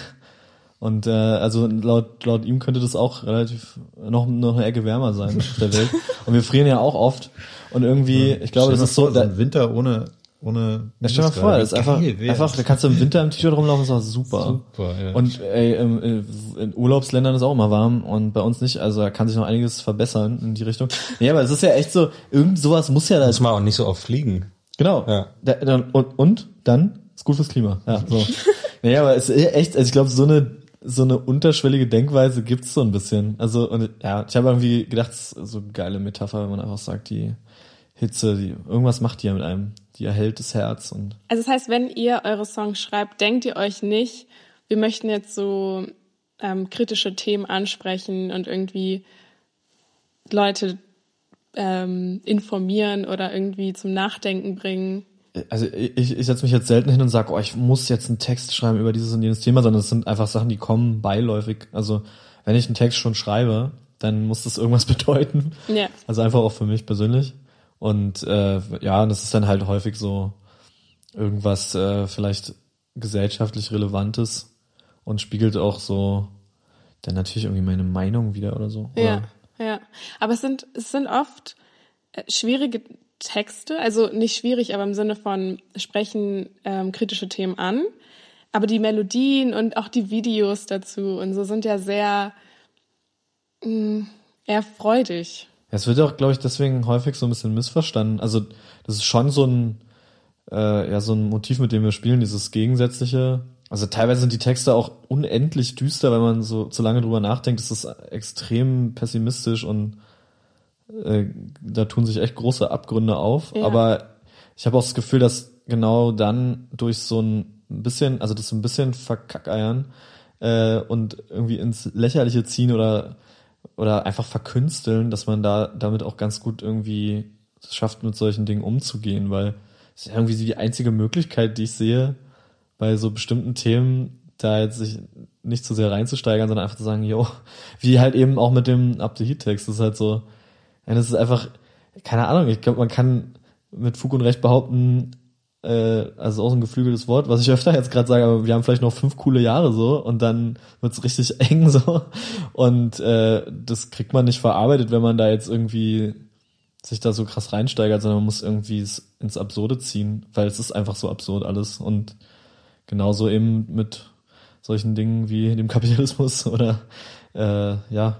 Und äh, also laut laut ihm könnte das auch relativ noch noch eine Ecke wärmer sein auf der Welt. Und wir frieren ja auch oft. Und irgendwie, ich glaube, das ist so, vor, da, ein Winter ohne, ohne. ja, stell dir mal vor, das ist einfach, einfach, da kannst du im Winter im T-Shirt rumlaufen, ist auch super. Super, ja. Und ey, äh, in Urlaubsländern ist auch immer warm und bei uns nicht, also da kann sich noch einiges verbessern in die Richtung. Nee, aber es ist ja echt so, irgend sowas muss ja da, Muss man auch nicht so oft fliegen. genau. Ja. Da, dann, und, und dann ist gut fürs Klima. Ja, so. naja, aber es ist echt, also ich glaube, so eine so eine unterschwellige Denkweise gibt's so ein bisschen. Also und ja, ich habe irgendwie gedacht, so eine geile Metapher, wenn man einfach sagt, die Hitze, die irgendwas macht die ja mit einem, die erhält das Herz und Also das heißt, wenn ihr eure Songs schreibt, denkt ihr euch nicht, wir möchten jetzt so ähm, kritische Themen ansprechen und irgendwie Leute ähm, informieren oder irgendwie zum Nachdenken bringen. Also ich, ich setze mich jetzt selten hin und sage, oh, ich muss jetzt einen Text schreiben über dieses und jenes Thema, sondern es sind einfach Sachen, die kommen beiläufig. Also wenn ich einen Text schon schreibe, dann muss das irgendwas bedeuten. Ja. Also einfach auch für mich persönlich. Und äh, ja, das ist dann halt häufig so irgendwas äh, vielleicht gesellschaftlich Relevantes und spiegelt auch so dann natürlich irgendwie meine Meinung wieder oder so. Ja, Oder, ja. Aber es sind, es sind oft äh, schwierige Texte, also nicht schwierig, aber im Sinne von sprechen ähm, kritische Themen an. Aber die Melodien und auch die Videos dazu und so sind ja sehr mh, eher freudig. Es wird auch, glaube ich, deswegen häufig so ein bisschen missverstanden. Also das ist schon so ein, äh, ja, so ein Motiv, mit dem wir spielen, dieses Gegensätzliche. Also teilweise sind die Texte auch unendlich düster, wenn man so zu lange drüber nachdenkt. Es ist extrem pessimistisch und äh, da tun sich echt große Abgründe auf. Ja. Aber ich habe auch das Gefühl, dass genau dann durch so ein bisschen, also das so ein bisschen verkackeiern äh, und irgendwie ins Lächerliche ziehen oder oder einfach verkünsteln, dass man da damit auch ganz gut irgendwie es schafft, mit solchen Dingen umzugehen, weil es ist irgendwie die einzige Möglichkeit, die ich sehe, bei so bestimmten Themen da jetzt sich nicht zu sehr reinzusteigern, sondern einfach zu sagen, yo, wie halt eben auch mit dem Up the Heat Text, das ist halt so, ja, das ist einfach, keine Ahnung, ich glaube, man kann mit Fug und Recht behaupten, äh, also auch so ein geflügeltes Wort, was ich öfter jetzt gerade sage, aber wir haben vielleicht noch fünf coole Jahre so und dann wird's richtig eng so. Und äh, das kriegt man nicht verarbeitet, wenn man da jetzt irgendwie sich da so krass reinsteigert, sondern man muss irgendwie es ins Absurde ziehen, weil es ist einfach so absurd alles. Und genauso eben mit solchen Dingen wie dem Kapitalismus oder äh, ja,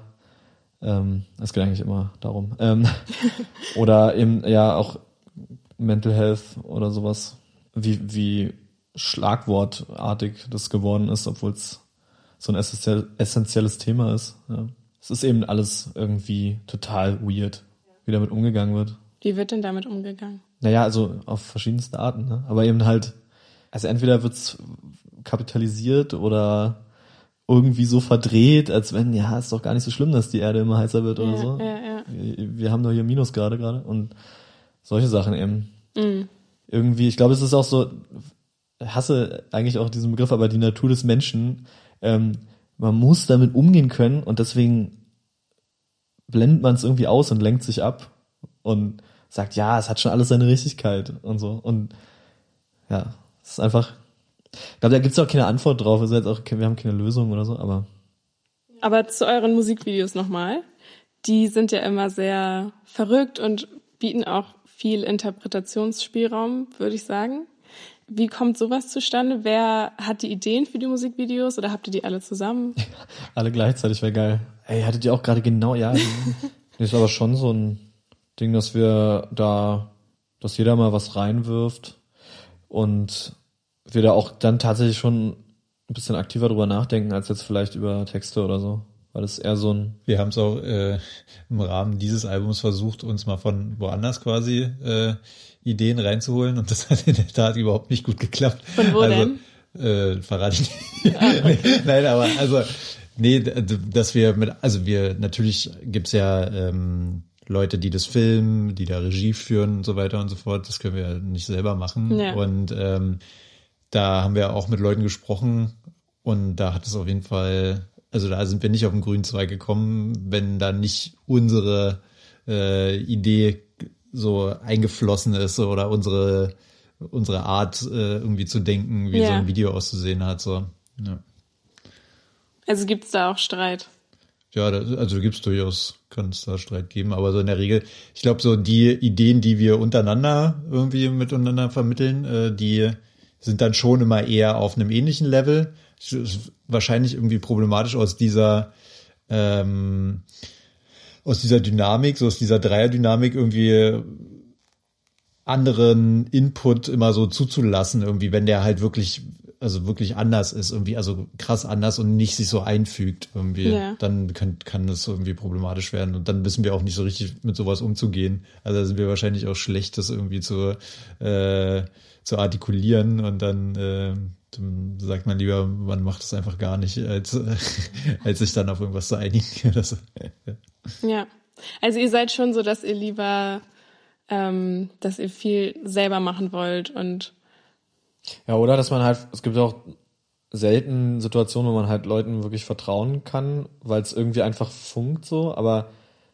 ähm, es geht eigentlich immer darum. Ähm, oder eben ja auch Mental Health oder sowas, wie, wie schlagwortartig das geworden ist, obwohl es so ein essentiell, essentielles Thema ist. Ja. Es ist eben alles irgendwie total weird, wie damit umgegangen wird. Wie wird denn damit umgegangen? Naja, also auf verschiedenste Arten, ne? Aber eben halt, also entweder wird's kapitalisiert oder irgendwie so verdreht, als wenn, ja, ist doch gar nicht so schlimm, dass die Erde immer heißer wird oder Ja, so. ja, ja. Wir, wir haben doch hier Minusgrade gerade und solche Sachen eben. Mhm. Irgendwie, ich glaube, es ist auch so, hasse eigentlich auch diesen Begriff, aber die Natur des Menschen, ähm, man muss damit umgehen können und deswegen blendet man es irgendwie aus und lenkt sich ab und sagt, ja, es hat schon alles seine Richtigkeit und so. Und ja, es ist einfach, ich glaube, da gibt es auch keine Antwort drauf. Also jetzt auch, wir haben keine Lösung oder so, aber Aber zu euren Musikvideos nochmal. Die sind ja immer sehr verrückt und bieten auch viel Interpretationsspielraum, würde ich sagen. Wie kommt sowas zustande? Wer hat die Ideen für die Musikvideos oder habt ihr die alle zusammen? alle gleichzeitig wäre geil. Ey, hattet ihr auch gerade genau, ja. das ist aber schon so ein Ding, dass wir da, dass jeder mal was reinwirft und wir da auch dann tatsächlich schon ein bisschen aktiver drüber nachdenken, als jetzt vielleicht über Texte oder so. Weil das eher so ein, Wir haben es auch äh, im Rahmen dieses Albums versucht, uns mal von woanders quasi äh, Ideen reinzuholen und das hat in der Tat überhaupt nicht gut geklappt. Von wo also, denn? Äh, verrate ich nicht. Nein, aber also nee, dass wir mit, also wir natürlich gibt's ja ähm, Leute, die das filmen, die da Regie führen und so weiter und so fort. Das können wir ja nicht selber machen. Ja. Und ähm, da haben wir auch mit Leuten gesprochen und da hat es auf jeden Fall, also da sind wir nicht auf den grünen Zweig gekommen, wenn da nicht unsere äh, Idee so eingeflossen ist oder unsere unsere Art äh, irgendwie zu denken, wie Ja. so ein Video auszusehen hat. So. Ja, Also gibt's da auch Streit? ja da, also gibt's durchaus, kann es da Streit geben, aber so in der Regel, ich glaube, so die Ideen, die wir untereinander irgendwie miteinander vermitteln, äh, die sind dann schon immer eher auf einem ähnlichen Level. Wahrscheinlich irgendwie problematisch aus dieser ähm, aus dieser Dynamik, so aus dieser Dreierdynamik irgendwie anderen Input immer so zuzulassen, irgendwie, wenn der halt wirklich, also wirklich anders ist, irgendwie, also krass anders und nicht sich so einfügt, irgendwie, Ja. dann kann, kann das irgendwie problematisch werden. Und dann wissen wir auch nicht so richtig mit sowas umzugehen. Also da sind wir wahrscheinlich auch schlecht, das irgendwie zu, äh, zu artikulieren und dann, äh, dann sagt man lieber, man macht es einfach gar nicht, als, als sich dann auf irgendwas zu einigen. so. Ja. Also ihr seid schon so, dass ihr lieber, ähm, dass ihr viel selber machen wollt und ja, oder dass man halt, es gibt auch selten Situationen, wo man halt Leuten wirklich vertrauen kann, weil es irgendwie einfach funkt so, aber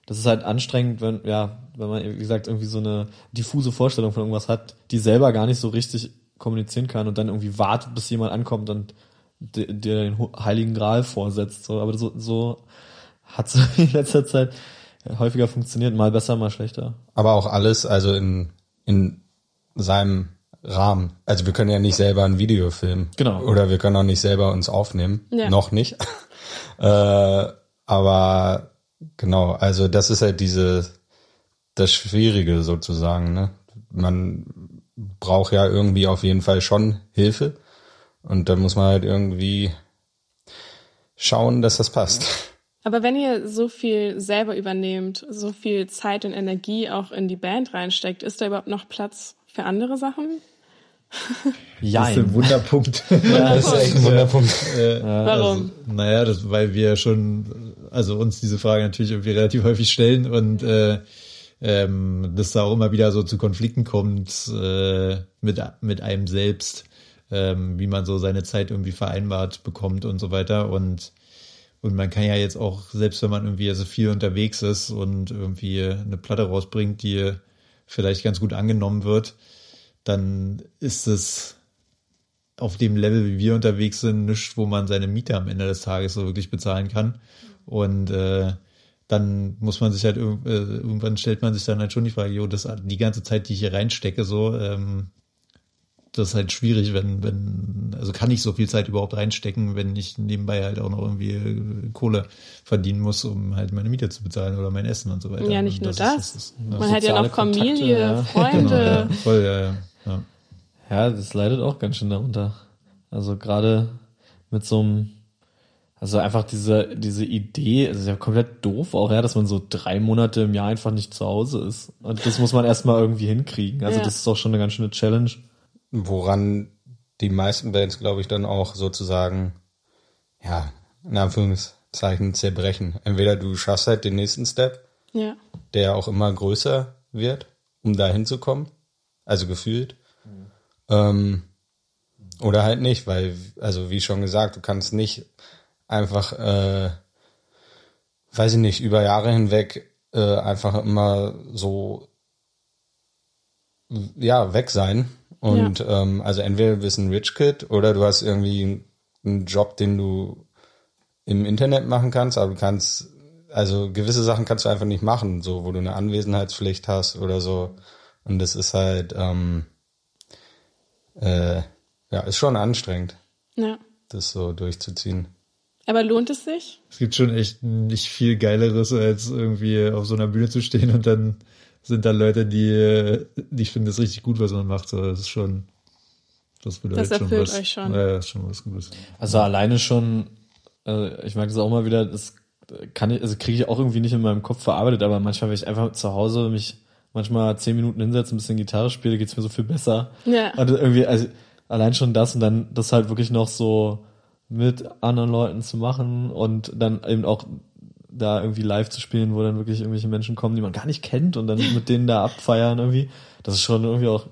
das ist halt anstrengend, wenn, ja, wenn man, wie gesagt, irgendwie so eine diffuse Vorstellung von irgendwas hat, die selber gar nicht so richtig kommunizieren kann und dann irgendwie wartet, bis jemand ankommt und dir den heiligen Gral vorsetzt. So. Aber so, so hat es in letzter Zeit häufiger funktioniert, mal besser, mal schlechter. Aber auch alles, also in, in seinem Rahmen. Also wir können ja nicht selber ein Video filmen. Genau. Oder wir können auch nicht selber uns aufnehmen. Ja. Noch nicht. äh, aber genau, also das ist halt diese, das Schwierige sozusagen, ne? Man braucht ja irgendwie auf jeden Fall schon Hilfe. Und da muss man halt irgendwie schauen, dass das passt. Aber wenn ihr so viel selber übernehmt, so viel Zeit und Energie auch in die Band reinsteckt, ist da überhaupt noch Platz für andere Sachen? Das ist ein Wunderpunkt. Das ist echt ein Wunderpunkt. Warum? Naja, das, weil wir schon, also uns diese Frage natürlich irgendwie relativ häufig stellen und äh, ähm, dass da auch immer wieder so zu Konflikten kommt äh, mit, mit einem selbst, ähm, wie man so seine Zeit irgendwie vereinbart bekommt und so weiter. Und, und man kann ja jetzt auch, selbst wenn man irgendwie so viel unterwegs ist und irgendwie eine Platte rausbringt, die vielleicht ganz gut angenommen wird, dann ist es auf dem Level, wie wir unterwegs sind, nichts, wo man seine Miete am Ende des Tages so wirklich bezahlen kann. Und äh, dann muss man sich halt äh, irgendwann stellt man sich dann halt schon die Frage, jo, das die ganze Zeit, die ich hier reinstecke, so, ähm, das ist halt schwierig, wenn, wenn, also kann ich so viel Zeit überhaupt reinstecken, wenn ich nebenbei halt auch noch irgendwie äh, Kohle verdienen muss, um halt meine Miete zu bezahlen oder mein Essen und so weiter. Ja, nicht nur ist- das. ist- Man hat ja noch Familie, Kontakte, ja. Freunde. ja, voll, ja, ja. Ja. Ja, das leidet auch ganz schön darunter. Also gerade mit so einem, also einfach diese, diese Idee, es ist ja komplett doof auch, ja, dass man so drei Monate im Jahr einfach nicht zu Hause ist. Und das muss man erstmal irgendwie hinkriegen. Also Ja. das ist auch schon eine ganz schöne Challenge. Woran die meisten Bands, glaube ich, dann auch sozusagen, ja, in Anführungszeichen zerbrechen. Entweder du schaffst halt den nächsten Step, Ja. der auch immer größer wird, um da hinzukommen, also gefühlt. Ähm, oder halt nicht, weil, also wie schon gesagt, du kannst nicht einfach, äh, weiß ich nicht, über Jahre hinweg äh, einfach immer so ja, weg sein. Und ähm, also entweder du bist ein Rich Kid oder du hast irgendwie einen Job, den du im Internet machen kannst, aber du kannst, also gewisse Sachen kannst du einfach nicht machen, so wo du eine Anwesenheitspflicht hast oder so. Und das ist halt, ähm, äh, ja, ist schon anstrengend, ja. das so durchzuziehen. Aber lohnt es sich? Es gibt schon echt nicht viel Geileres, als irgendwie auf so einer Bühne zu stehen und dann sind da Leute, die, die finden das richtig gut, was man macht. So, das ist schon, das bedeutet Das schon erfüllt was. euch schon. Ja, das ist schon was Gutes. Also alleine schon, äh, ich merke das auch mal wieder, das kann ich, also kriege ich auch irgendwie nicht in meinem Kopf verarbeitet, aber manchmal, wenn ich einfach zu Hause mich manchmal zehn Minuten hinsetze, ein bisschen Gitarre spiele, geht's mir so viel besser. Ja. Und irgendwie, also allein schon das und dann das halt wirklich noch so mit anderen Leuten zu machen und dann eben auch da irgendwie live zu spielen, wo dann wirklich irgendwelche Menschen kommen, die man gar nicht kennt und dann mit denen da abfeiern irgendwie. Das ist schon irgendwie auch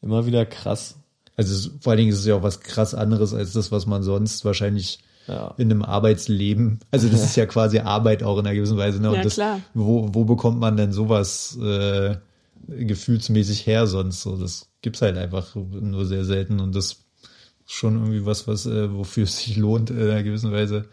immer wieder krass. Also vor allen Dingen ist es ja auch was krass anderes als das, was man sonst wahrscheinlich Ja. in einem Arbeitsleben, also das ist ja quasi Arbeit auch in einer gewissen Weise. Ne? Und Ja, das, klar. Wo, wo bekommt man denn sowas äh, gefühlsmäßig her sonst? So, das gibt's halt einfach nur sehr selten und das ist schon irgendwie was, was äh, wofür es sich lohnt, in einer gewissen Weise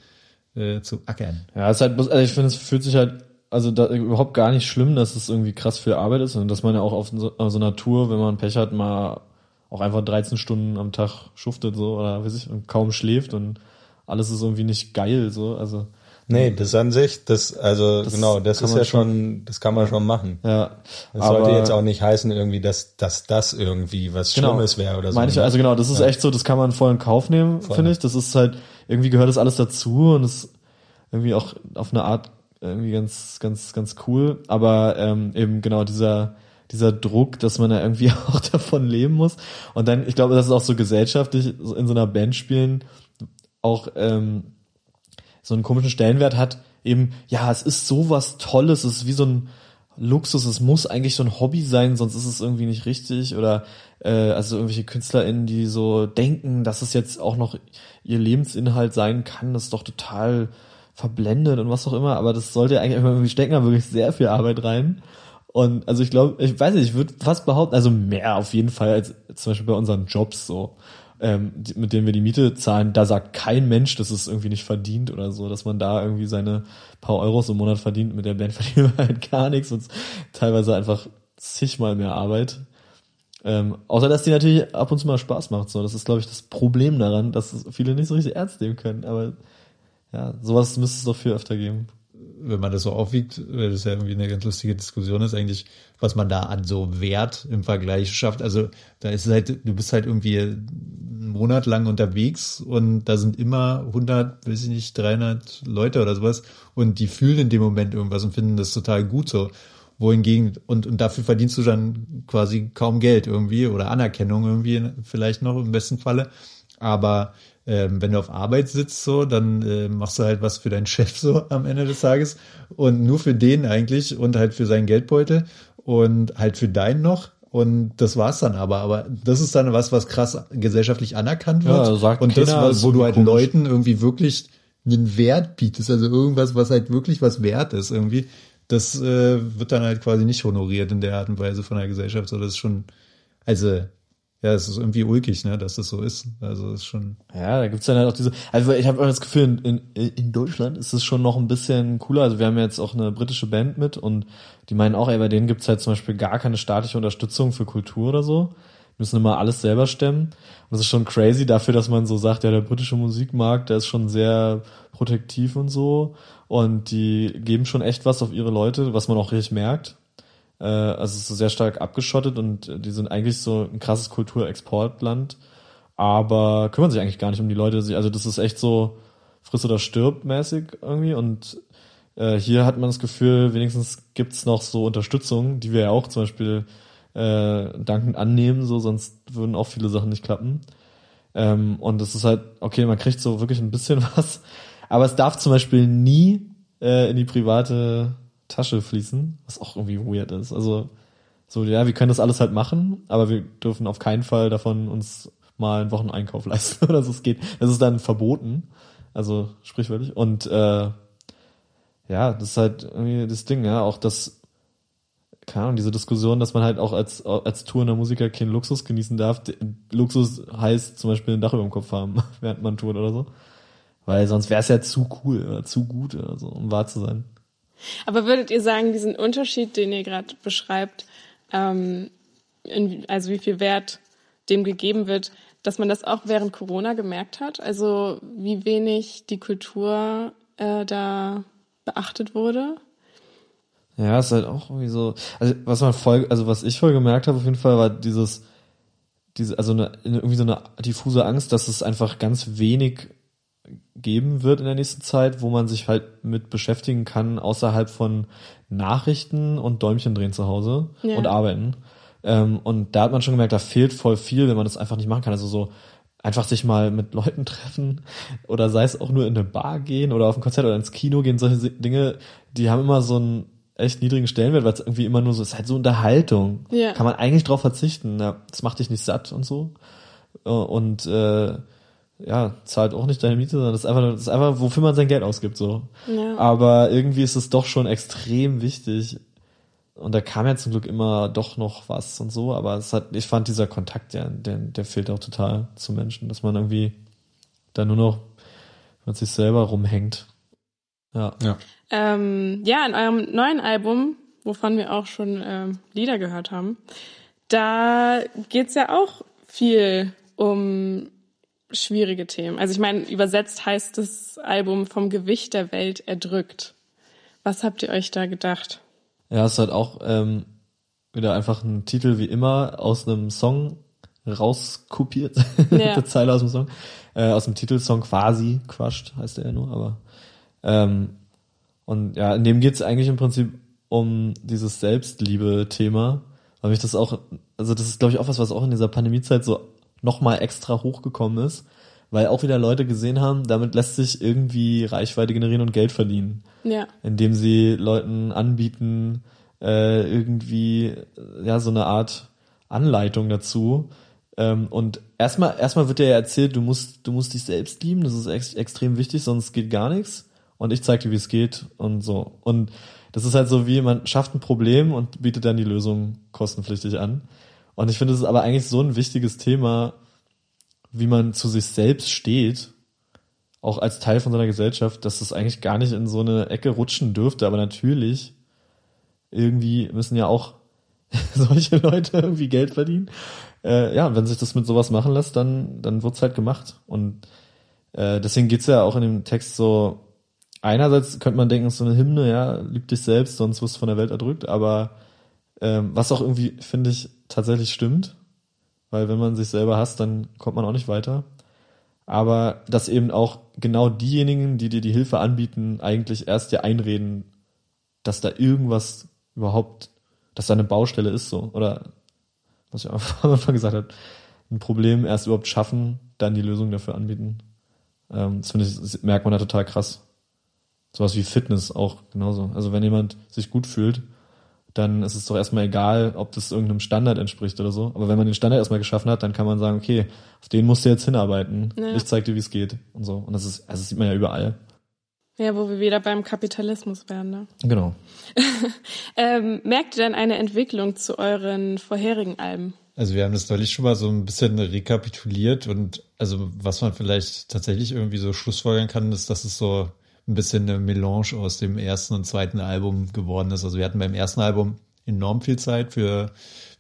äh, zu ackern. Ja, es halt, also ich finde, es fühlt sich halt, also da, überhaupt gar nicht schlimm, dass es irgendwie krass viel Arbeit ist und dass man ja auch auf so, auf so einer Tour, wenn man Pech hat, mal auch einfach 13 Stunden am Tag schuftet so oder weiß ich und kaum schläft und alles ist irgendwie nicht geil so, also Nee, das an sich, das, also Das genau, das ist ja schon- das kann man schon machen. ja. Das sollte jetzt auch nicht heißen irgendwie, dass, dass das irgendwie was Schlimmes wäre oder so. Genau. Meine ich, also genau, das ist echt so, das kann man voll in Kauf nehmen, finde ich. Das ist halt, irgendwie gehört das alles dazu und ist irgendwie auch auf eine Art irgendwie ganz, ganz, ganz cool. Aber ähm, eben genau dieser, dieser Druck, dass man ja irgendwie auch davon leben muss. Und dann, ich glaube, das ist auch so gesellschaftlich in so einer Band spielen auch ähm, so einen komischen Stellenwert hat, eben, ja, es ist sowas Tolles, es ist wie so ein Luxus, es muss eigentlich so ein Hobby sein, sonst ist es irgendwie nicht richtig. Oder äh, also irgendwelche KünstlerInnen, die so denken, dass es jetzt auch noch ihr Lebensinhalt sein kann, das ist doch total verblendet und was auch immer, aber das sollte eigentlich immer irgendwie stecken da wirklich sehr viel Arbeit rein. Und also ich glaube, ich weiß nicht, ich würde fast behaupten, also mehr auf jeden Fall als zum Beispiel bei unseren Jobs so, ähm, mit denen wir die Miete zahlen, da sagt kein Mensch, dass es irgendwie nicht verdient oder so, dass man da irgendwie seine paar Euros im Monat verdient. Mit der Band verdienen wir halt gar nichts und teilweise einfach zigmal mehr Arbeit. Ähm, außer dass die natürlich ab und zu mal Spaß macht. So, das ist, glaube ich, das Problem daran, dass viele nicht so richtig ernst nehmen können. Aber ja, sowas müsste es doch viel öfter geben. Wenn man das so aufwiegt, weil das ja irgendwie eine ganz lustige Diskussion ist, eigentlich, was man da an so Wert im Vergleich schafft. Also da ist halt, du bist halt irgendwie ein Monat lang unterwegs und da sind immer 100, weiß ich nicht, 300 Leute oder sowas und die fühlen in dem Moment irgendwas und finden das total gut so. Wohingegen, und, und dafür verdienst du dann quasi kaum Geld irgendwie oder Anerkennung irgendwie vielleicht noch im besten Falle. Aber ähm, wenn du auf Arbeit sitzt, so, dann äh, machst du halt was für deinen Chef so am Ende des Tages und nur für den eigentlich und halt für seinen Geldbeutel und halt für deinen noch. Und das war's dann aber. Aber das ist dann was, was krass gesellschaftlich anerkannt wird. Ja, sagt und das, ist wo du halt komisch. Leuten irgendwie wirklich einen Wert bietest, also irgendwas, was halt wirklich was wert ist irgendwie. Das äh, wird dann halt quasi nicht honoriert in der Art und Weise von der Gesellschaft. So, das ist schon, also ja, es ist irgendwie ulkig, ne, dass das so ist. Also ist schon. Ja, da gibt's dann halt auch diese, also ich habe das Gefühl, in, in, Deutschland ist es schon noch ein bisschen cooler. Also wir haben jetzt auch eine britische Band mit und die meinen auch, ey, bei denen gibt's halt zum Beispiel gar keine staatliche Unterstützung für Kultur oder so. Die müssen immer alles selber stemmen. Und das ist schon crazy dafür, dass man so sagt, ja, der britische Musikmarkt, der ist schon sehr protektiv und so. Und die geben schon echt was auf ihre Leute, was man auch richtig merkt. Äh, also es ist sehr stark abgeschottet und die sind eigentlich so ein krasses Kulturexportland, aber kümmern sich eigentlich gar nicht um die Leute. Also das ist echt so friss oder stirb mäßig irgendwie und äh, hier hat man das Gefühl, wenigstens gibt's noch so Unterstützung, die wir ja auch zum Beispiel äh, dankend annehmen, so sonst würden auch viele Sachen nicht klappen. Ähm, und das ist halt, okay, man kriegt so wirklich ein bisschen was, aber es darf zum Beispiel nie äh, in die private Tasche fließen, was auch irgendwie weird ist. Also so, ja, wir können das alles halt machen, aber wir dürfen auf keinen Fall davon uns mal einen Wocheneinkauf leisten oder so. Es geht, das ist dann verboten, also sprichwörtlich. Und äh, ja, das ist halt irgendwie das Ding, ja, auch das, keine Ahnung, diese Diskussion, dass man halt auch als als tourender Musiker keinen Luxus genießen darf. Luxus heißt zum Beispiel ein Dach über dem Kopf haben, während man tourt oder so. Weil sonst wäre es ja zu cool oder zu gut oder so, um wahr zu sein. Aber würdet ihr sagen, diesen Unterschied, den ihr gerade beschreibt, ähm, in, also wie viel Wert dem gegeben wird, dass man das auch während Corona gemerkt hat? Also wie wenig die Kultur äh, da beachtet wurde? Ja, ist halt auch irgendwie so. Also was man voll, also was ich voll gemerkt habe auf jeden Fall war dieses, diese, also eine, irgendwie so eine diffuse Angst, dass es einfach ganz wenig geben wird in der nächsten Zeit, wo man sich halt mit beschäftigen kann, außerhalb von Nachrichten und Däumchen drehen zu Hause Ja. und arbeiten. Ähm, und da hat man schon gemerkt, da fehlt voll viel, wenn man das einfach nicht machen kann. Also so einfach sich mal mit Leuten treffen oder sei es auch nur in eine Bar gehen oder auf ein Konzert oder ins Kino gehen, solche Dinge, die haben immer so einen echt niedrigen Stellenwert, weil es irgendwie immer nur so ist, halt so Unterhaltung. Ja. Kann man eigentlich drauf verzichten. Ja, das macht dich nicht satt und so. Äh, Und äh, ja, zahlt auch nicht deine Miete, sondern das ist einfach, das ist einfach, wofür man sein Geld ausgibt, so. Ja. Aber irgendwie ist es doch schon extrem wichtig. Und da kam ja zum Glück immer doch noch was und so, aber es hat, ich fand dieser Kontakt, der, der, der fehlt auch total zu Menschen, dass man irgendwie da nur noch mit sich selber rumhängt. Ja. Ja. Ähm, ja, in eurem neuen Album, wovon wir auch schon ähm, Lieder gehört haben, da geht's ja auch viel um schwierige Themen. Also ich meine, übersetzt heißt das Album vom Gewicht der Welt erdrückt. Was habt ihr euch da gedacht? Ja, es ist halt auch ähm, wieder einfach ein Titel wie immer aus einem Song rauskopiert. Ja. Die Zeile aus dem Song. Äh, aus dem Titelsong quasi, Crushed heißt er ja nur, aber ähm, und ja, in dem geht's eigentlich im Prinzip um dieses Selbstliebe-Thema, weil mich das auch, also das ist glaube ich auch was, was auch in dieser Pandemiezeit so nochmal extra hochgekommen ist, weil auch wieder Leute gesehen haben, damit lässt sich irgendwie Reichweite generieren und Geld verdienen Ja. indem sie Leuten anbieten, äh, irgendwie ja so eine Art Anleitung dazu. Ähm, und erstmal erstmal wird dir ja erzählt, du musst du musst dich selbst lieben, das ist ex extrem wichtig, sonst geht gar nichts. Und ich zeig dir, wie es geht und so. Und das ist halt so wie man schafft ein Problem und bietet dann die Lösung kostenpflichtig an. Und ich finde, es ist aber eigentlich so ein wichtiges Thema, wie man zu sich selbst steht auch als Teil von so einer Gesellschaft, dass das eigentlich gar nicht in so eine Ecke rutschen dürfte. Aber natürlich, irgendwie müssen ja auch solche Leute irgendwie Geld verdienen. Äh, ja, wenn sich das mit sowas machen lässt, dann, dann wird's halt gemacht. Und äh, deswegen geht's ja auch in dem Text so, einerseits könnte man denken, es ist so eine Hymne, ja, lieb dich selbst, sonst wirst du von der Welt erdrückt, aber ähm, was auch irgendwie, finde ich, tatsächlich stimmt, weil wenn man sich selber hasst, dann kommt man auch nicht weiter. Aber dass eben auch genau diejenigen, die dir die Hilfe anbieten, eigentlich erst dir einreden, dass da irgendwas überhaupt, dass da eine Baustelle ist so. Oder was ich am Anfang gesagt habe, ein Problem erst überhaupt schaffen, dann die Lösung dafür anbieten. Ähm, das finde ich, das merkt man da total krass. Sowas wie Fitness auch genauso. Also wenn jemand sich gut fühlt, dann ist es doch erstmal egal, ob das irgendeinem Standard entspricht oder so. Aber wenn man den Standard erstmal geschaffen hat, dann kann man sagen, okay, auf den musst du jetzt hinarbeiten. Ja. Ich zeig dir, wie es geht und so. Und das ist, also das sieht man ja überall. Ja, wo wir wieder beim Kapitalismus wären, ne? Genau. Ähm, merkt ihr denn eine Entwicklung zu euren vorherigen Alben? Also wir haben das neulich schon mal so ein bisschen rekapituliert und also was man vielleicht tatsächlich irgendwie so schlussfolgern kann, ist, dass es so ein bisschen eine Melange aus dem ersten und zweiten Album geworden ist. Also wir hatten beim ersten Album enorm viel Zeit für,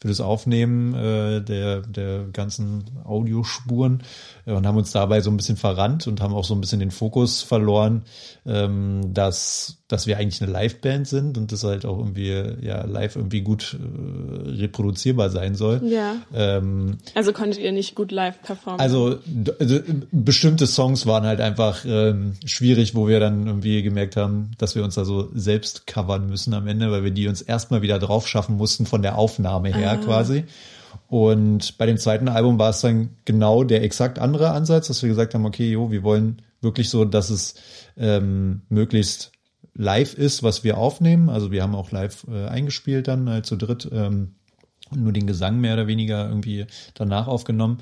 für das Aufnehmen äh, der, der ganzen Audiospuren äh, und haben uns dabei so ein bisschen verrannt und haben auch so ein bisschen den Fokus verloren, ähm, dass, dass wir eigentlich eine Liveband sind und das halt auch irgendwie ja live irgendwie gut äh, reproduzierbar sein soll. Ja. Ähm, Also konntet ihr nicht gut live performen? also, also bestimmte Songs waren halt einfach ähm, schwierig, wo wir dann irgendwie gemerkt haben, dass wir uns da so selbst covern müssen am Ende, weil wir die uns erstmal wieder drauf schaffen mussten von der Aufnahme her quasi. Und bei dem zweiten Album war es dann genau der exakt andere Ansatz, dass wir gesagt haben, okay, jo, wir wollen wirklich so, dass es ähm, möglichst live ist, was wir aufnehmen. Also wir haben auch live äh, eingespielt dann äh, zu dritt. Ähm, und nur den Gesang mehr oder weniger irgendwie danach aufgenommen.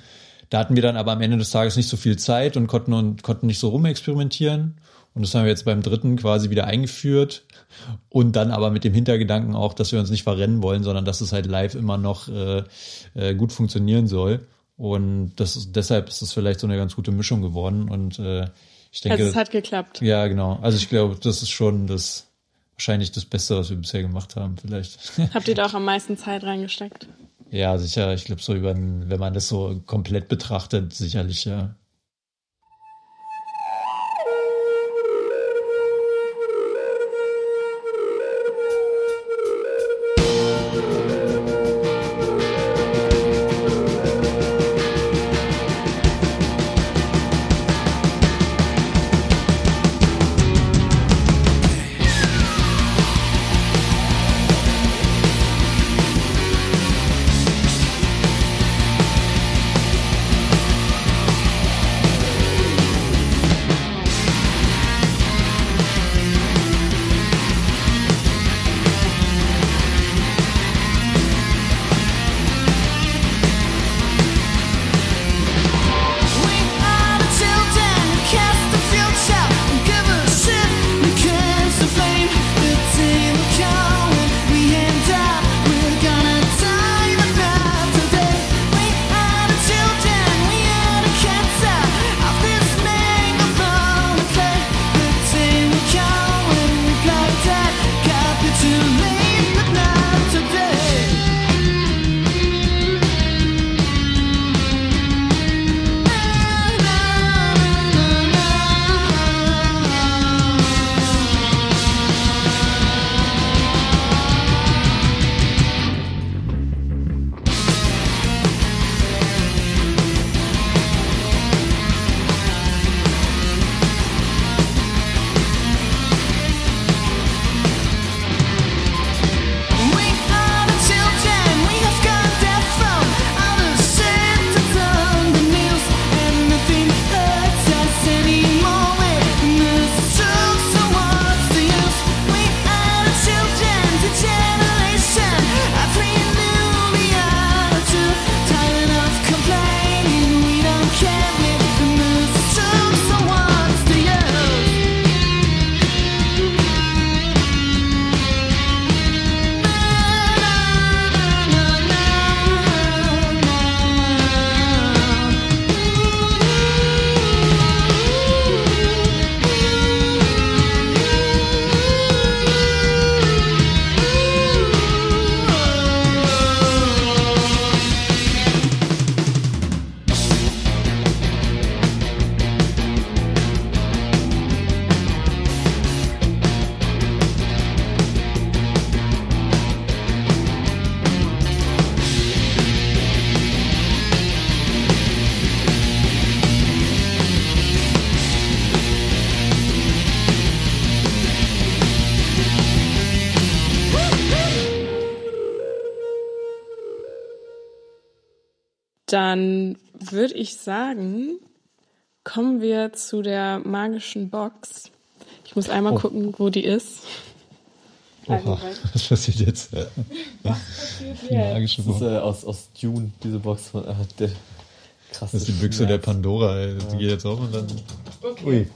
Da hatten wir dann aber am Ende des Tages nicht so viel Zeit und konnten und konnten nicht so rumexperimentieren. Und das haben wir jetzt beim dritten quasi wieder eingeführt. Und dann aber mit dem Hintergedanken auch, dass wir uns nicht verrennen wollen, sondern dass es halt live immer noch äh, äh, gut funktionieren soll. Und das ist, deshalb ist es vielleicht so eine ganz gute Mischung geworden. Und äh, ich denke, also es hat geklappt. ja, genau. Also ich glaube, das ist schon das wahrscheinlich das Beste, was wir bisher gemacht haben, vielleicht. Habt ihr da auch am meisten Zeit reingesteckt? Ja, sicher. Ich glaube, so über, wenn man das so komplett betrachtet, sicherlich, ja. Dann würde ich sagen, kommen wir zu der magischen Box. Ich muss einmal gucken, wo die ist. Oha, was passiert jetzt? Magische Box. Das ist äh, aus, aus Dune, diese Box. Von, äh, der krasse Das ist die Büchse der Schmerz. Pandora. Ey. Die geht jetzt auf und dann. Okay. Ui.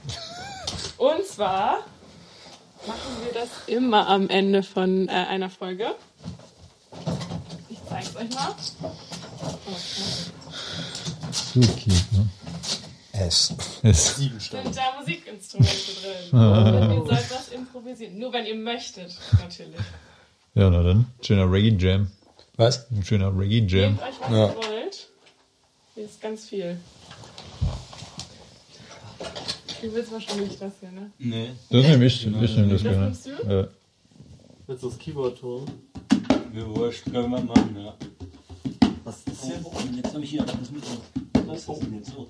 Und zwar machen wir das immer am Ende von äh, einer Folge. Ich zeig's euch mal. Okay, ne? S. Es- Sieben. Sind da Musikinstrumente drin? Und ihr sollt was improvisieren. Nur wenn ihr möchtet, natürlich. Ja, na dann. Schöner Reggae Jam. Was? Ein schöner Reggae Jam. Nehmt euch, was Ja. ihr wollt. Hier ist ganz viel. Du willst wahrscheinlich das hier, ne? Nee. Das nehme ich. Ich nehme das Das gerne. nimmst du? Ja. Willst du das Keyboard holen? Können wir machen, ja. Was ist das jetzt? Oh, jetzt habe ich hier das mit. Was ist denn jetzt so?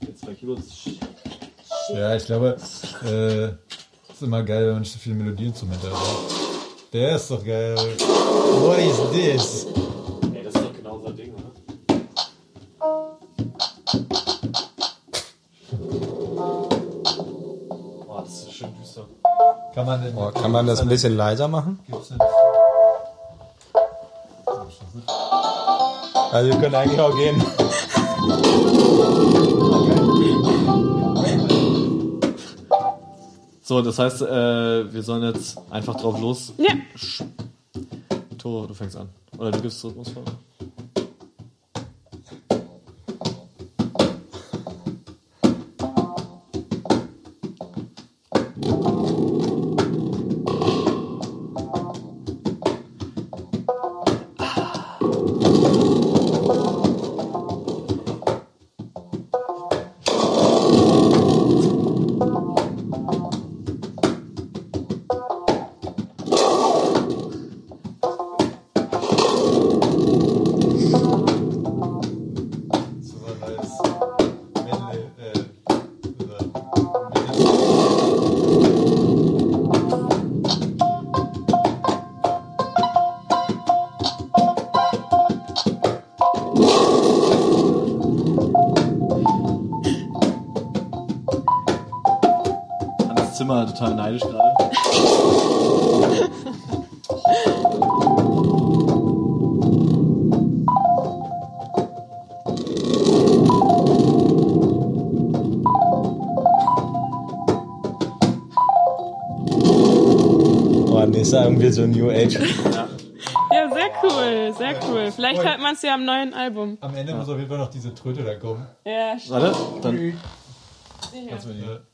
Jetzt zwei Keyboards. ja, ich glaube, äh, ist immer geil, wenn man nicht so viele Melodieinstrumente hat. Der ist doch geil. What is this? Kann man denn. Oh, kann man das ein bisschen leiser machen? Gibt's denn- Also wir können eigentlich auch gehen. So, das heißt, äh, wir sollen jetzt einfach drauf los. Ja. Toro, du fängst an. Oder du gibst Rhythmusfolge. So total neidisch gerade. Oh, nee, ist ja irgendwie so New Age. Ja, sehr cool, sehr cool. Vielleicht hört man es ja am neuen Album. Am Ende muss auf jeden Fall noch diese Tröte da kommen. Ja, stimmt. Warte, dann. Kannst du mir die-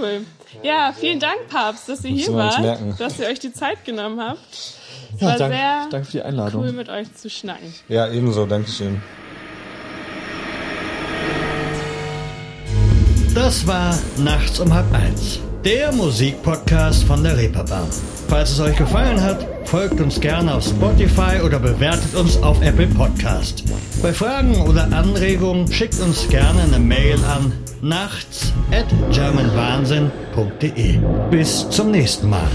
cool. Ja, vielen Dank, Papst, dass ihr hier wart, merken. dass ihr euch die Zeit genommen habt. Es Ja, war danke, sehr danke für die Einladung. cool, mit euch zu schnacken. Ja, ebenso, Dankeschön. Das war Nachts um halb eins, der Musikpodcast von der Reeperbahn. Falls es euch gefallen hat, folgt uns gerne auf Spotify oder bewertet uns auf Apple Podcast. Bei Fragen oder Anregungen schickt uns gerne eine Mail an nachts at germanwahnsinn.de. Bis zum nächsten Mal.